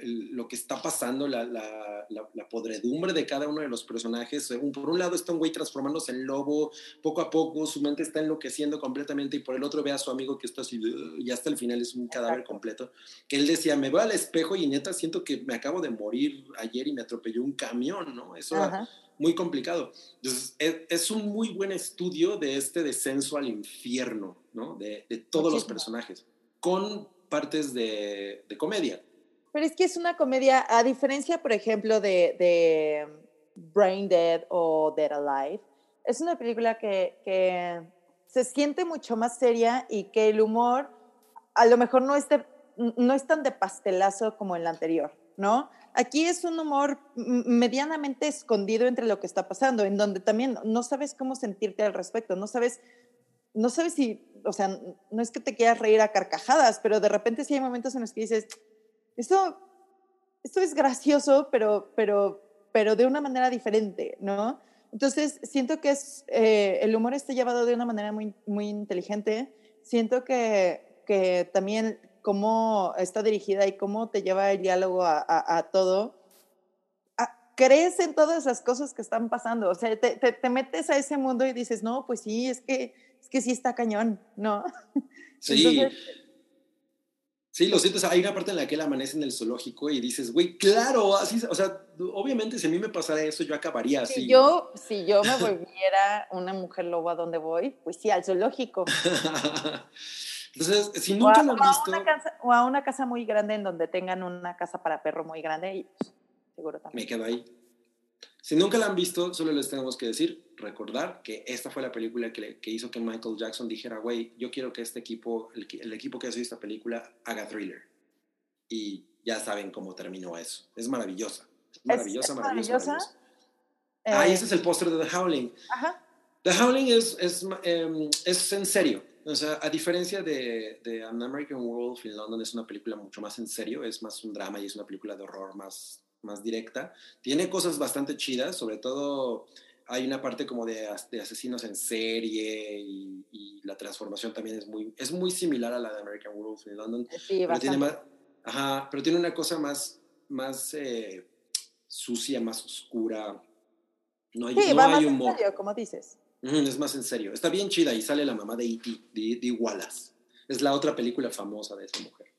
lo que está pasando, la, la, la, podredumbre de cada uno de los personajes. por un lado está un güey transformándose en lobo, poco a poco su mente está enloqueciendo completamente y por el otro ve a su amigo que está así, y hasta el final es un cadáver completo, que él decía, me voy al espejo y neta siento que me acabo de morir ayer y me atropelló un camión, ¿no? Eso era muy complicado. Entonces, es, un muy buen estudio de este descenso al infierno, ¿no? De, de todos los personajes, con partes de, de comedia pero es que es una comedia, a diferencia, por ejemplo, de, Brain Dead o Dead Alive, es una película que, que, se siente mucho más seria y que el humor a lo mejor no es, no es tan de pastelazo como en la anterior, ¿no? Aquí es un humor medianamente escondido entre lo que está pasando, en donde también no sabes cómo sentirte al respecto, no sabes, no sabes si, o sea, no es que te quieras reír a carcajadas, pero de repente sí hay momentos en los que dices, esto, esto es gracioso, pero, pero, pero de una manera diferente, ¿no? Entonces, siento que es, eh, el humor está llevado de una manera muy, muy inteligente. Siento que, que también cómo está dirigida y cómo te lleva el diálogo a, todo, crees en todas las cosas que están pasando, o sea, te, te, metes a ese mundo y dices, no, pues sí, es que, es que sí está cañón, ¿no? Sí. Sí, lo siento, hay una parte en la que él amanece en el zoológico y dices, güey, claro, así, o sea, obviamente si a mí me pasara eso, yo acabaría así. Si yo, si yo me volviera una mujer lobo a donde voy, pues sí, al zoológico. Entonces, si nunca lo han visto... o a una casa muy grande en donde tengan una casa para perro muy grande y pues, seguro también. Me quedo ahí. Si nunca la han visto, solo les tenemos que decir, recordar que esta fue la película que, que hizo que Michael Jackson dijera, güey, yo quiero que este equipo, el, el equipo que hace esta película, haga thriller. Y ya saben cómo terminó eso. Es maravillosa. Es maravillosa, maravillosa. ah, ese es el póster de The Howling. Ajá. The Howling es, es, em, es en serio o sea, a diferencia de, de, An American Wolf in London, es una película mucho más en serio, es más un drama y es una película de horror más, más directa. Tiene cosas bastante chidas, sobre todo hay una parte como de, de asesinos en serie y, la transformación también es muy, es muy similar a la de American Wolf in London. Sí, pero, tiene más, ajá, pero tiene una cosa más, más eh, sucia, más oscura. No hay, sí, no hay humor. En serio, como dices es más en serio. Está bien chida y sale la mamá de E.T., de, Wallace. Es la otra película famosa de esa mujer.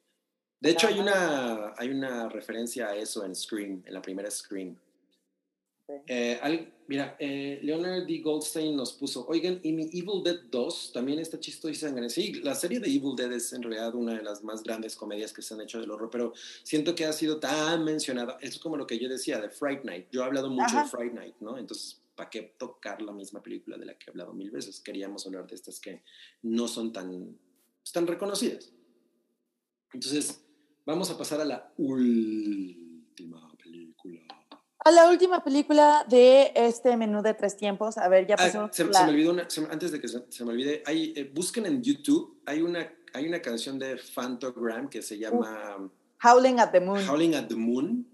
De hecho, hay una, hay una referencia a eso en Scream, en la primera Scream. Eh, mira, eh, Leonard D. Goldstein nos puso, oigan, y mi Evil Dead 2 también está chistoso y sangre. Sí, la serie de Evil Dead es en realidad una de las más grandes comedias que se han hecho del horror, pero siento que ha sido tan mencionada. Es como lo que yo decía de Fright Night. Yo he hablado mucho de Fright Night, ¿no? Entonces, ¿para qué tocar la misma película de la que he hablado mil veces? Queríamos hablar de estas que no son tan, tan reconocidas. Entonces, vamos a pasar a la última película. A la última película de este menú de tres tiempos. A ver, ya ah, pasó. se, me olvidó una, antes de que se, me olvide, hay, eh, busquen en YouTube, hay una, hay una canción de Fantogram que se llama... Howling at the Moon. Howling at the Moon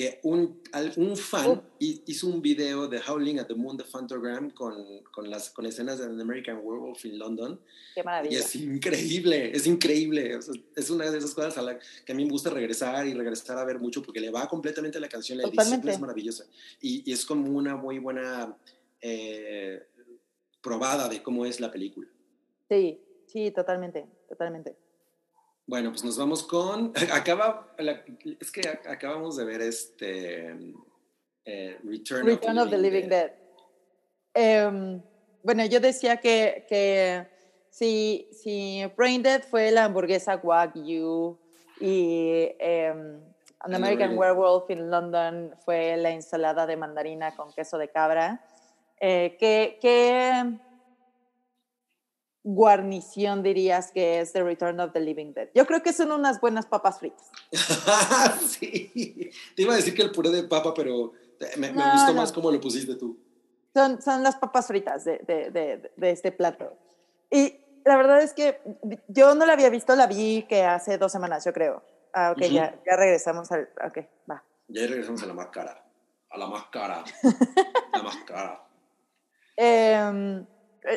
que un, un fan hizo un video de Howling at the Moon de Fantogram con, con, las, con escenas de American Werewolf in London. Qué maravilla. Y es increíble, es increíble. es una de esas cosas a la que a mí me gusta regresar y regresar a ver mucho porque le va completamente a la canción, la edición es maravillosa. Y, y, es como una muy buena eh, probada de cómo es la película. Sí, sí, totalmente, totalmente. Bueno, pues nos vamos con. Acaba. es que acabamos de ver este. Eh, Return, of the Living, Dead. Em, bueno, yo decía que, que si, si Brain Dead fue la hamburguesa Wagyu y um, An American Werewolf in London fue la ensalada de mandarina con queso de cabra, eh, ¿qué, qué guarnición dirías que es The Return of the Living Dead? Yo creo que son unas buenas papas fritas. sí, te iba a decir que el puré de papa, pero me, gustó más cómo lo pusiste tú. Son, son las papas fritas de, de, de, este plato. Y la verdad es que yo no la había visto, la vi que hace dos semanas, yo creo. Ah, ok, ya, ya regresamos al... Ok, va. Ya regresamos a la máscara. A la máscara. la máscara. Eh, eh,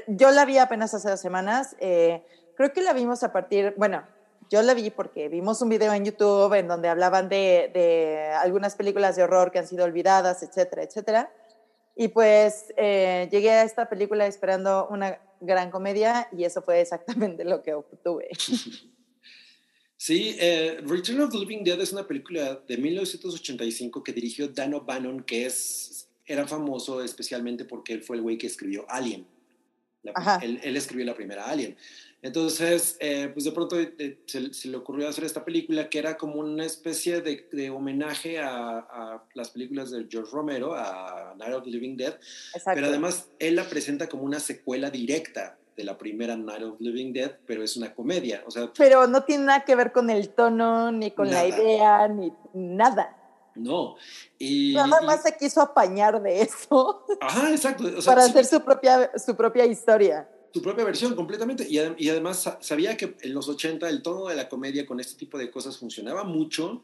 yo la vi apenas hace dos semanas. Eh, creo que la vimos a partir, bueno, yo la vi porque vimos un video en YouTube en donde hablaban de, de algunas películas de horror que han sido olvidadas, etcétera, etcétera. Y pues eh, llegué a esta película esperando una gran comedia y eso fue exactamente lo que obtuve. Sí, Return of the Living Dead es una película de 1985 que dirigió Dan O'Bannon, que es, era famoso especialmente porque él fue el güey que escribió Alien él, escribió la primera Alien. Entonces, eh, pues de pronto eh, se, le ocurrió hacer esta película que era como una especie de, homenaje a, las películas de George Romero, a Night of the Living Dead, pero además él la presenta como una secuela directa de la primera Night of Living Dead, pero es una comedia. O sea, pero no tiene nada que ver con el tono, ni con la idea, ni nada. No. Y, Nada más se quiso apañar de eso. Ajá, exacto. para hacer su propia, su propia historia. Su propia versión completamente. Y, y, además sabía que en los 80 el tono de la comedia con este tipo de cosas funcionaba mucho,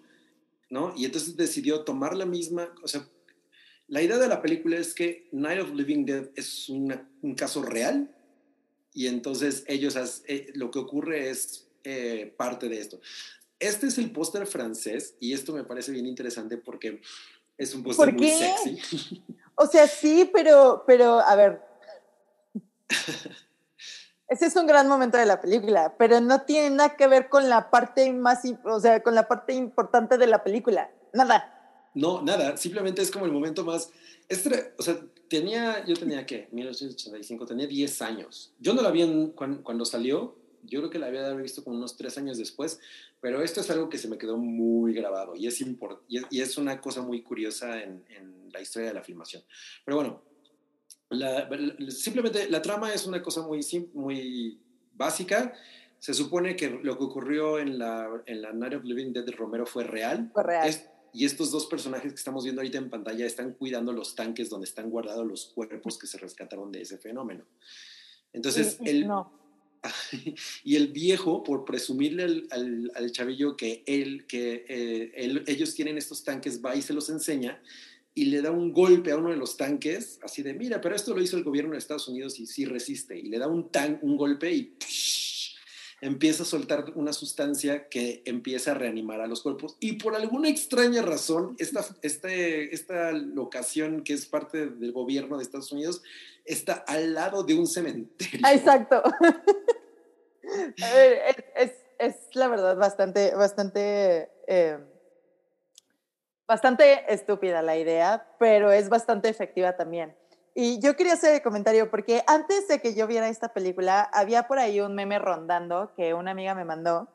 ¿no? Y entonces decidió tomar la misma, o sea, la idea de la película es que Night of Living Dead es una, un caso real y entonces ellos, eh, lo que ocurre es eh, parte de esto. Este es el póster francés y esto me parece bien interesante porque es un póster muy sexy. O sea, sí, pero, pero a ver. Ese es un gran momento de la película, pero no tiene nada que ver con la parte más, o sea, con la parte importante de la película. Nada. No, nada, simplemente es como el momento más... Este, o sea, tenía, yo tenía, ¿qué? 1985, tenía 10 años. Yo no la vi cuando, salió, yo creo que la había visto como unos 3 años después, pero esto es algo que se me quedó muy grabado y es, y es, una cosa muy curiosa en, la historia de la filmación. Pero bueno, simplemente la trama es una cosa muy, muy básica. Se supone que lo que ocurrió en la, en la Night of Living Dead de Romero fue real. Fue real y estos dos personajes que estamos viendo ahorita en pantalla están cuidando los tanques donde están guardados los cuerpos que se rescataron de ese fenómeno. Entonces, el, y el viejo, por presumirle al, al, chavillo que, él, que eh, ellos tienen estos tanques, va y se los enseña y le da un golpe a uno de los tanques, así de, mira, pero esto lo hizo el gobierno de Estados Unidos y sí resiste. Y le da un, tan, un golpe y empieza a soltar una sustancia que empieza a reanimar a los cuerpos. Y por alguna extraña razón, esta, este, esta locación que es parte del gobierno de Estados Unidos está al lado de un cementerio. Ah, exacto. es, es, la verdad bastante, bastante, eh, bastante estúpida la idea, pero es bastante efectiva también. Y yo quería hacer el comentario porque antes de que yo viera esta película, había por ahí un meme rondando que una amiga me mandó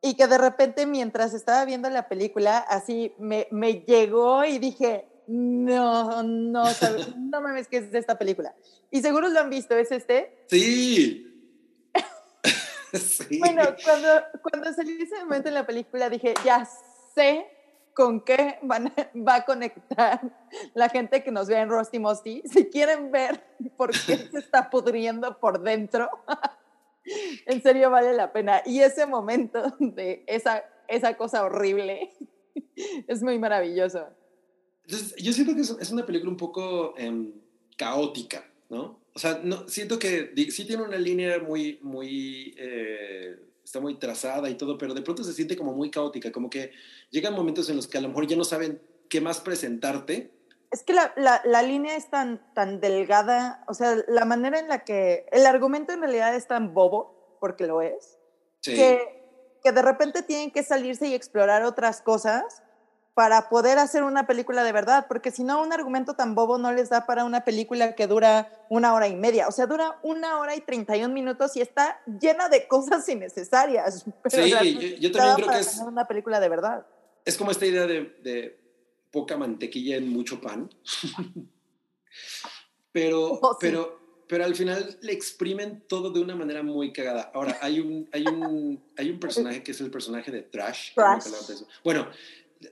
y que de repente mientras estaba viendo la película, así me, me llegó y dije, no, no, no mames que es de esta película. Y seguro lo han visto, ¿es este? Sí. sí. Bueno, cuando, cuando salí ese momento en la película dije, ya sé con qué van, va a conectar la gente que nos vea en Rusty Musty. Si quieren ver por qué se está pudriendo por dentro, en serio vale la pena. Y ese momento de esa, esa cosa horrible es muy maravilloso. yo siento que es una película un poco em, caótica, ¿no? O sea, no, siento que sí tiene una línea muy, muy eh, está muy trazada y todo, pero de pronto se siente como muy caótica, como que llegan momentos en los que a lo mejor ya no saben qué más presentarte. Es que la, la, línea es tan, tan delgada, o sea, la manera en la que el argumento en realidad es tan bobo, porque lo es, que, que de repente tienen que salirse y explorar otras cosas para poder hacer una película de verdad, porque si no, un argumento tan bobo no les da para una película que dura una hora y media, o sea, dura una hora y 31 minutos y está llena de cosas innecesarias. sí, yo, también creo que es una película de verdad. Es como esta idea de, de poca mantequilla en mucho pan, pero, oh, pero, pero al final le exprimen todo de una manera muy cagada. Ahora, hay un, hay un, hay un personaje que es el personaje de Trash. Trash. Bueno,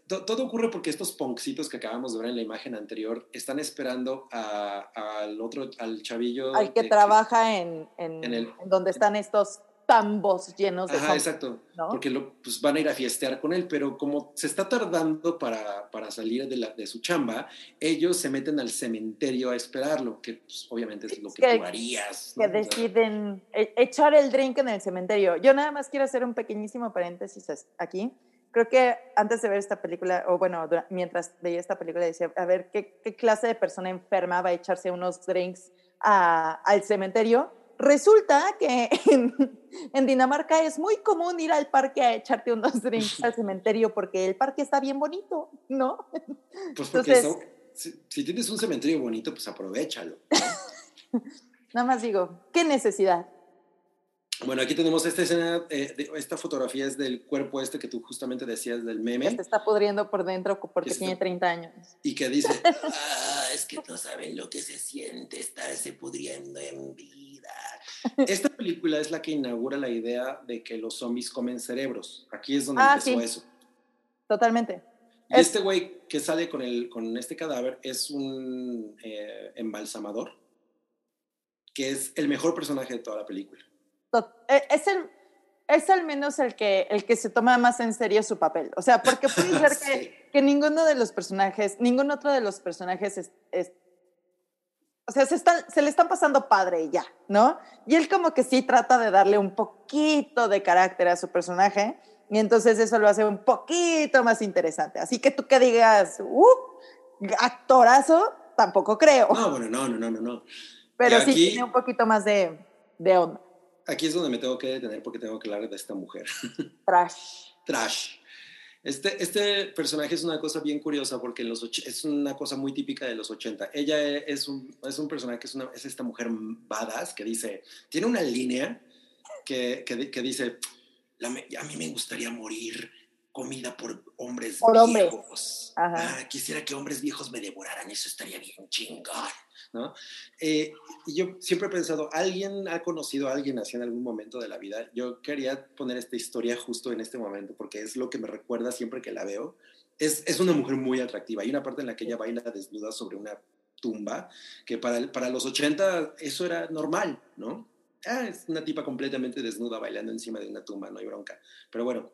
todo ocurre porque estos poncitos que acabamos de ver en la imagen anterior están esperando al otro, al chavillo. Al que trabaja en, en, donde están estos tambos llenos de Ajá, exacto. Porque lo, pues van a ir a fiestear con él, pero como se está tardando para, para salir de, la, de, su chamba, ellos se meten al cementerio a esperarlo, que pues, obviamente es lo que, tú harías. Que deciden e, echar el drink en el cementerio. Yo nada más quiero hacer un pequeñísimo paréntesis aquí creo que antes de ver esta película, o bueno, mientras veía esta película, decía, a ver, ¿qué, qué clase de persona enferma va a echarse unos drinks al cementerio? Resulta que en, Dinamarca es muy común ir al parque a echarte unos drinks al cementerio porque el parque está bien bonito, ¿no? Pues porque si, tienes un cementerio bonito, pues aprovechalo. Nada más digo, ¿qué necesidad? Bueno, aquí tenemos esta escena, eh, esta fotografía es del cuerpo este que tú justamente decías del meme. Que se está pudriendo por dentro porque tiene 30 años. Y que dice, ah, es que no saben lo que se siente estarse pudriendo en vida. Esta película es la que inaugura la idea de que los zombies comen cerebros. Aquí es donde ah, empezó eso. Totalmente. Y este güey que sale con, el, con este cadáver es un eh, embalsamador, que es el mejor personaje de toda la película. Eh, es el, es al menos el que, el que se toma más en serio su papel. O sea, porque puede ser que, que, ninguno de los personajes, ningún otro de los personajes es, o sea, se, están, se le están pasando padre y ya, ¿no? Y él como que sí trata de darle un poquito de carácter a su personaje y entonces eso lo hace un poquito más interesante. Así que tú que digas, uh, actorazo, tampoco creo. No, bueno, no, no, no, no. Pero sí tiene un poquito más de, de onda. Aquí es donde me tengo que detener porque tengo que hablar de esta mujer. Trash. Trash. Este, este personaje es una cosa bien curiosa porque los es una cosa muy típica de los 80. Ella es un, es un personaje es, una, es esta mujer badass que dice, tiene una línea que, que, que dice, a mí me gustaría morir comida por hombres viejos. Ah, quisiera que hombres viejos me devoraran, eso estaría bien chingón. ¿No? Eh, y yo siempre he pensado, ¿alguien ha conocido a alguien así en algún momento de la vida? Yo quería poner esta historia justo en este momento porque es lo que me recuerda siempre que la veo. Es, es una mujer muy atractiva. Hay una parte en la que ella baila desnuda sobre una tumba, que para, para los 80 eso era normal, ¿no? ah, es una tipa completamente desnuda bailando encima de una tumba, no hay bronca. Pero bueno,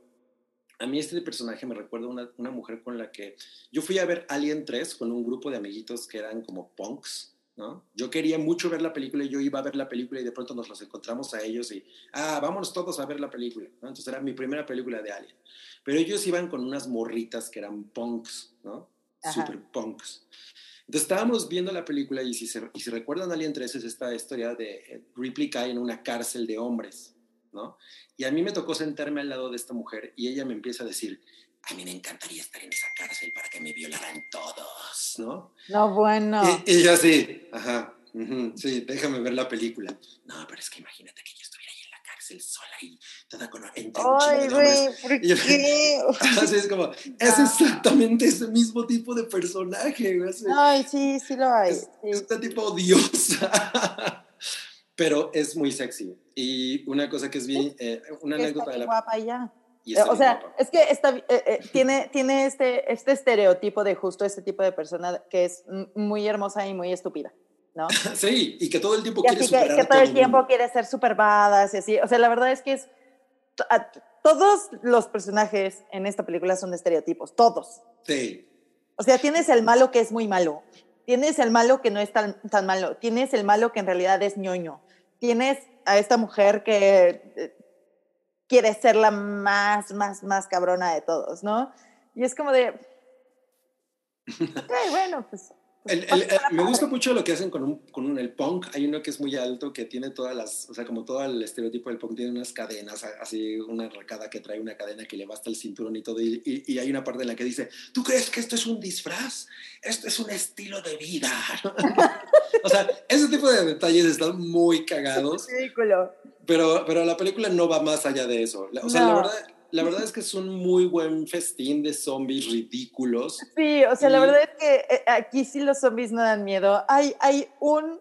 a mí este personaje me recuerda una, una mujer con la que yo fui a ver Alien 3 con un grupo de amiguitos que eran como punks, ¿no? Yo quería mucho ver la película y yo iba a ver la película y de pronto nos los encontramos a ellos y, ah, vámonos todos a ver la película, ¿no? Entonces era mi primera película de Alien. Pero ellos iban con unas morritas que eran punks, ¿no? Super punks. Entonces estábamos viendo la película y si, se, y si recuerdan Alien 3 es esta historia de eh, Ripley cae en una cárcel de hombres, ¿no? Y a mí me tocó sentarme al lado de esta mujer y ella me empieza a decir, a mí me encantaría estar en esa cárcel para que me violaran todos, ¿no? No, bueno. Y, y yo así, ajá, sí, déjame ver la película. No, pero es que imagínate que yo estuviera ahí en la cárcel sola y toda con entre Ay, güey, ¿por qué? así es como, es exactamente ese mismo tipo de personaje. Ay, sí, sí lo hay. Es, este tipo odiosa. pero es muy sexy. Y una cosa que es bien, eh, una anécdota de la... guapa ya. O sea, es que está, eh, eh, tiene, tiene este, este estereotipo de justo este tipo de persona que es muy hermosa y muy estúpida. ¿no? sí, y que todo el tiempo quiere superar que, que todo el tiempo quiere ser super y así. O sea, la verdad es que es todos los personajes en esta película son estereotipos, todos. Sí. O sea, tienes el malo que es muy malo, tienes el malo que no es tan, tan malo, tienes el malo que en realidad es ñoño, tienes a esta mujer que eh, quiere ser la más, más, más cabrona de todos, ¿no? Y es como de, bueno, pues el, el, me gusta mucho lo que hacen con, un, con el punk. Hay uno que es muy alto, que tiene todas las, o sea, como todo el estereotipo del punk, tiene unas cadenas, así una arracada que trae una cadena que le basta el cinturón y todo. Y, y, hay una parte en la que dice, ¿tú crees que esto es un disfraz? Esto es un estilo de vida. o sea, ese tipo de detalles están muy cagados. Ridículo. Pero, pero la película no va más allá de eso. O sea, la verdad la verdad es que es un muy buen festín de zombies ridículos. Sí, o sea, la verdad es que eh, aquí sí los zombies no dan miedo. Hay, hay un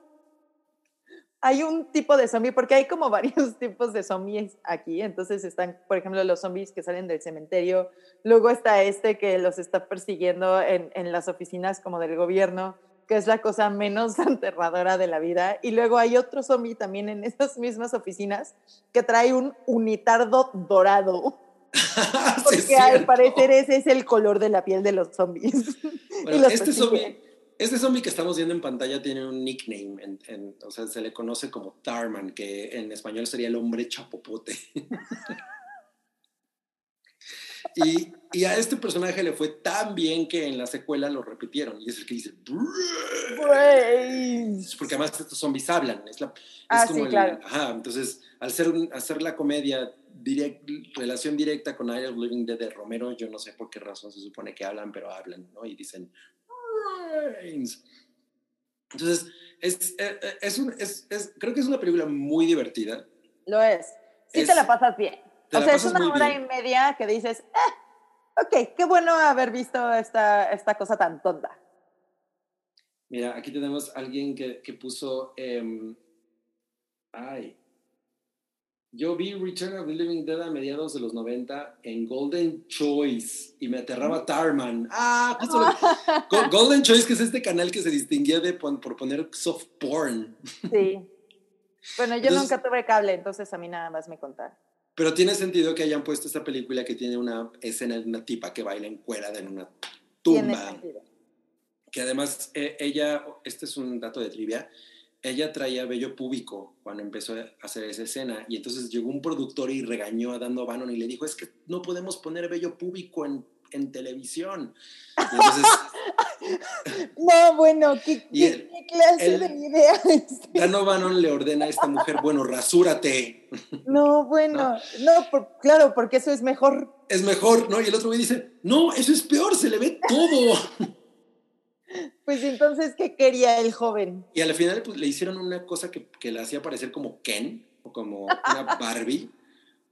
hay un tipo de zombie, porque hay como varios tipos de zombies aquí. Entonces están, por ejemplo, los zombies que salen del cementerio. Luego está este que los está persiguiendo en, en las oficinas como del gobierno, que es la cosa menos aterradora de la vida. Y luego hay otro zombie también en esas mismas oficinas que trae un unitardo dorado. Porque al parecer ese es el color de la piel de los zombies. este, zombie, este zombie que estamos viendo en pantalla tiene un nickname, o sea, se le conoce como Tarman, que en español sería el hombre chapopote. y, y, a este personaje le fue tan bien que en la secuela lo repitieron. Y es el que dice, porque además estos zombies hablan. Es, la, ah, sí, claro. Ajá, entonces, al ser, hacer la comedia relación directa con of Living Dead de Romero, yo no sé por qué razón se supone que hablan, pero hablan, ¿no? Y dicen, Entonces, es, eh, eh, es, un, es, es, creo que es una película muy divertida. Lo es. Sí te la pasas bien. O sea, es una hora y media que dices, eh, ok, qué bueno haber visto esta, esta cosa tan tonta. Mira, aquí tenemos a alguien que, que puso, eh, ay, Yo vi Return of the Living Dead a mediados de los 90 en Golden Choice y me aterraba Tarman. Ah, justo lo- Golden Choice, que es este canal que se distinguía de por poner soft porn. Sí. Bueno, yo Entonces- nunca tuve cable, entonces a mí nada más me contaron. Pero tiene sentido que hayan puesto esta película que tiene una escena de una tipa que baila encuerada en una Tiene tumba. sentido. Que además eh, ella, este es un dato de trivia, ella traía vello púbico cuando empezó a hacer esa escena y entonces llegó un productor y regañó a Dando Bannon y le dijo, es que no podemos poner vello púbico en, en televisión. Y entonces No, bueno, ¿qué, Y qué- el- qué clase el- de idea es? Dando Bannon le ordena a esta mujer, bueno, rasúrate, No, bueno, no, por- claro, porque eso es mejor. es mejor, ¿no? Y el otro güey dice, no, eso es peor, se le ve todo. Pues entonces, ¿qué quería el joven? Y al final pues, le hicieron una cosa que, que la hacía parecer como Ken o como una Barbie,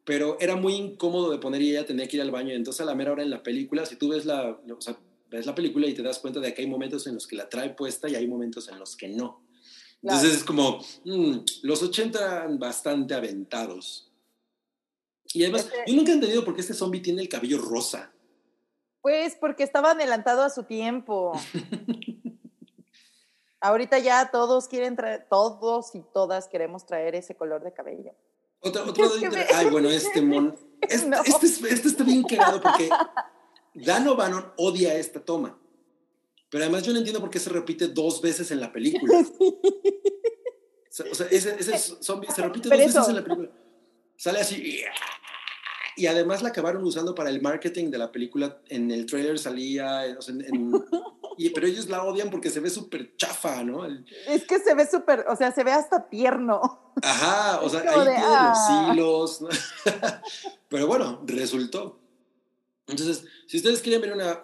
pero era muy incómodo de poner y ella tenía que ir al baño. Entonces a la mera hora en la película, si tú ves la, o sea, ves la película y te das cuenta de que hay momentos en los que la trae puesta y hay momentos en los que no. Entonces es como, mm, los 80 eran bastante aventados. Y además, Este- yo nunca he entendido por qué este zombie tiene el cabello rosa. Pues porque estaba adelantado a su tiempo. Ahorita ya todos quieren traer, todos y todas queremos traer ese color de cabello. Otra, otro me- Ay, bueno, este mon. Este, No. este es- este está bien cagado porque Dan O'Bannon odia esta toma. Pero además yo no entiendo por qué se repite dos veces en la película. O sea, ese, ese zombie se repite dos veces en la película. Sale así. Y- además la acabaron usando para el marketing de la película. En el trailer salía. sea, en- en- y- pero ellos la odian porque se ve súper chafa, ¿no? El- Es que se ve súper, o sea, se ve hasta tierno. Ajá, o sea, ahí de, tiene ah. los hilos. ¿no? Pero bueno, resultó. Entonces, si ustedes quieren ver una.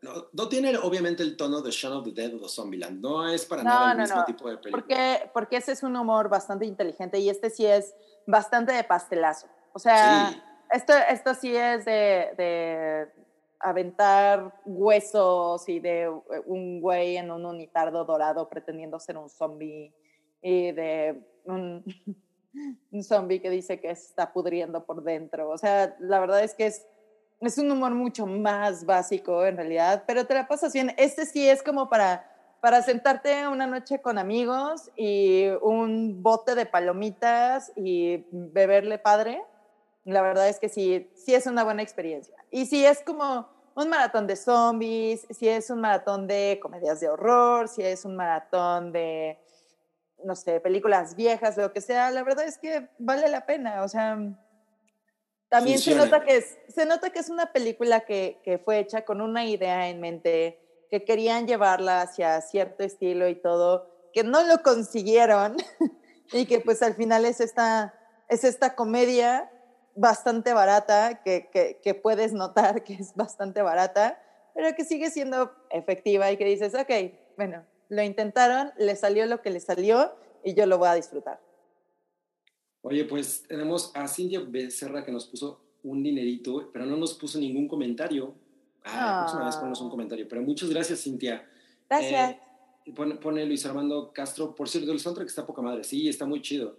No, no tiene obviamente el tono de Shaun of the Dead o de Zombieland. No es para No, nada el no, mismo tipo de película. Porque, porque ese es un humor bastante inteligente y este sí es bastante de pastelazo. O sea, Sí. Esto, esto sí es de, de aventar huesos y de un güey en un unitardo dorado pretendiendo ser un zombie y de un, un zombie que dice que está pudriendo por dentro. O sea, la verdad es que es, es un humor mucho más básico en realidad, pero te la pasas bien. Este sí es como para para sentarte una noche con amigos y un bote de palomitas y beberle padre, la verdad es que sí, sí es una buena experiencia. Y si es como un maratón de zombies, si es un maratón de comedias de horror, si es un maratón de, no sé, películas viejas, lo que sea, la verdad es que vale la pena. O sea, también se nota, que es, se nota que es una película que, que fue hecha con una idea en mente, que querían llevarla hacia cierto estilo y todo, que no lo consiguieron y que pues al final es esta, es esta comedia bastante barata, que, que, que puedes notar que es bastante barata, pero que sigue siendo efectiva y que dices, ok, bueno, lo intentaron, le salió lo que le salió y yo lo voy a disfrutar. Oye, pues tenemos a Cintia Becerra que nos puso un dinerito, pero no nos puso ningún comentario. Ah, la próxima vez ponnos un Ah. comentario. Pero muchas gracias, Cintia. Gracias. Eh, pone, pone Luis Armando Castro, por cierto, el soundtrack está poca madre. Sí, está muy chido.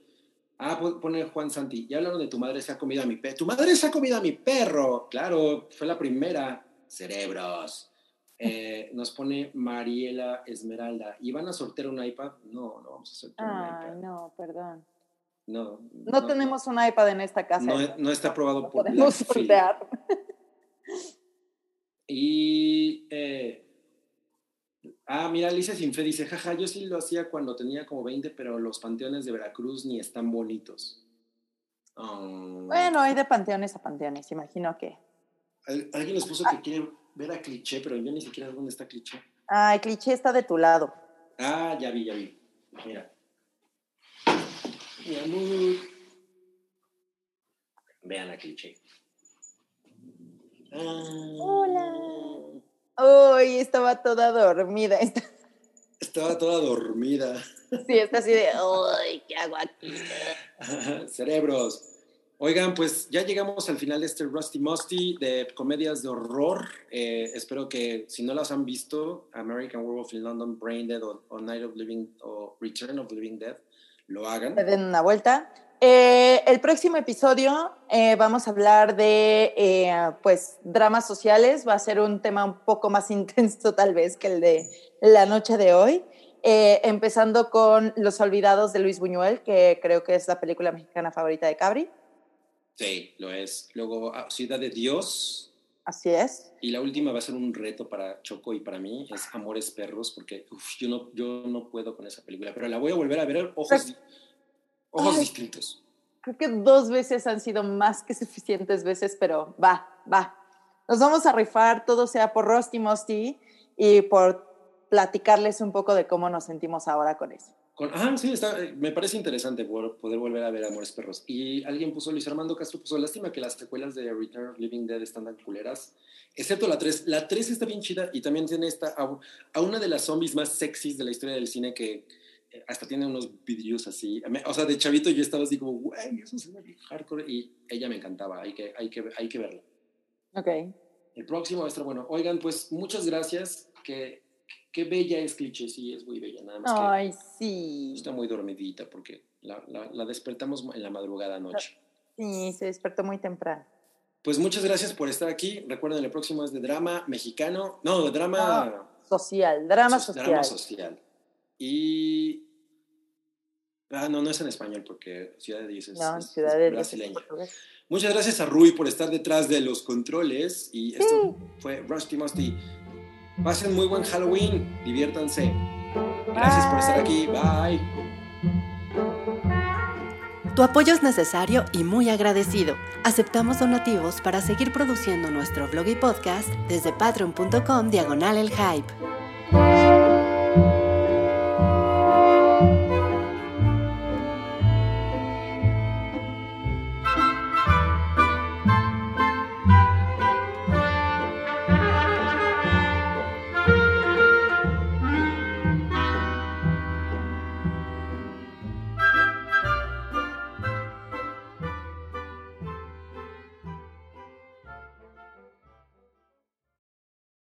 Ah, po- pone Juan Santi. Ya hablaron de tu madre se ha comido a mi perro. Tu madre se ha comido a mi perro. Claro, fue la primera. Cerebros. Eh, nos pone Mariela Esmeralda. ¿Y van a sortear un iPad? No, no vamos a sortear un iPad. no, perdón. No, No, tenemos un iPad en esta casa. no, no está aprobado por podemos sortear. Y. eh, ah, mira, Alicia Sinfe dice: jaja, yo sí lo hacía cuando tenía como 20, pero los panteones de Veracruz ni están bonitos. Um, Bueno, hay de panteones a panteones, imagino que. al- alguien nos puso que quiere ver a Cliché, pero yo ni siquiera sé dónde está Cliché. Ay, cliché está de tu lado. Ah, ya vi, ya vi. Mira. Mi amor. Vean a Cliché. Ah. Hola. Uy, estaba toda dormida. Estaba toda dormida. Sí, está así de, uy, ¿qué hago aquí? Cerebros. Oigan, pues ya llegamos al final de este Rusty Musty de comedias de horror. Eh, espero que si no las han visto, American Werewolf in London, Brain Dead o, o Night of Living o Return of Living Dead, lo hagan. Se den una vuelta. Eh, el próximo episodio eh, vamos a hablar de eh, pues dramas sociales. Va a ser un tema un poco más intenso tal vez que el de la noche de hoy. empezando con Los Olvidados de Luis Buñuel, que creo que es la película mexicana favorita de Cabri. Sí, lo es. Luego ah, Ciudad de Dios. Así es. Y la última va a ser un reto para Choco y para mí, es Amores Perros, porque yo, no, yo no puedo con esa película, pero la voy a volver a ver ojos. Ojos distintos. Creo que dos veces han sido más que suficientes veces, pero va, va. Nos vamos a rifar, todo sea por Rusty Musty y por platicarles un poco de cómo nos sentimos ahora con eso. Con, ah, sí, está, eh, me parece interesante poder, volver a ver Amores Perros. Y alguien puso, Luis Armando Castro puso, lástima que las secuelas de Return of Living Dead están tan culeras, excepto la 3. La 3 está bien chida y también tiene esta, a, a una de las zombies más sexys de la historia del cine que hasta tiene unos vidrios así. O sea, de chavito yo estaba así como, güey, eso se ve hardcore. Y ella me encantaba, hay que, hay que, hay que verla. Ok. El próximo va a estar bueno. Oigan, pues muchas gracias. Qué, qué bella es Cliché, sí, es muy bella. Nada más Ay, sí. Está muy dormidita porque la, la, despertamos en la madrugada anoche. Sí, se despertó muy temprano. Pues muchas gracias por estar aquí. Recuerden, el próximo es de drama mexicano. No, de drama. social, drama social. Drama social. Y. Ah, no, no es en español porque Ciudad de Dios es, no, Ciudad de brasileña. Muchas gracias a Rui por estar detrás de los controles. Y esto fue Rusty Musty. Pasen muy buen Halloween. Diviértanse. Gracias por estar aquí. Bye. Tu apoyo es necesario y muy agradecido. Aceptamos donativos para seguir produciendo nuestro blog y podcast desde patreon.com diagonal el hype.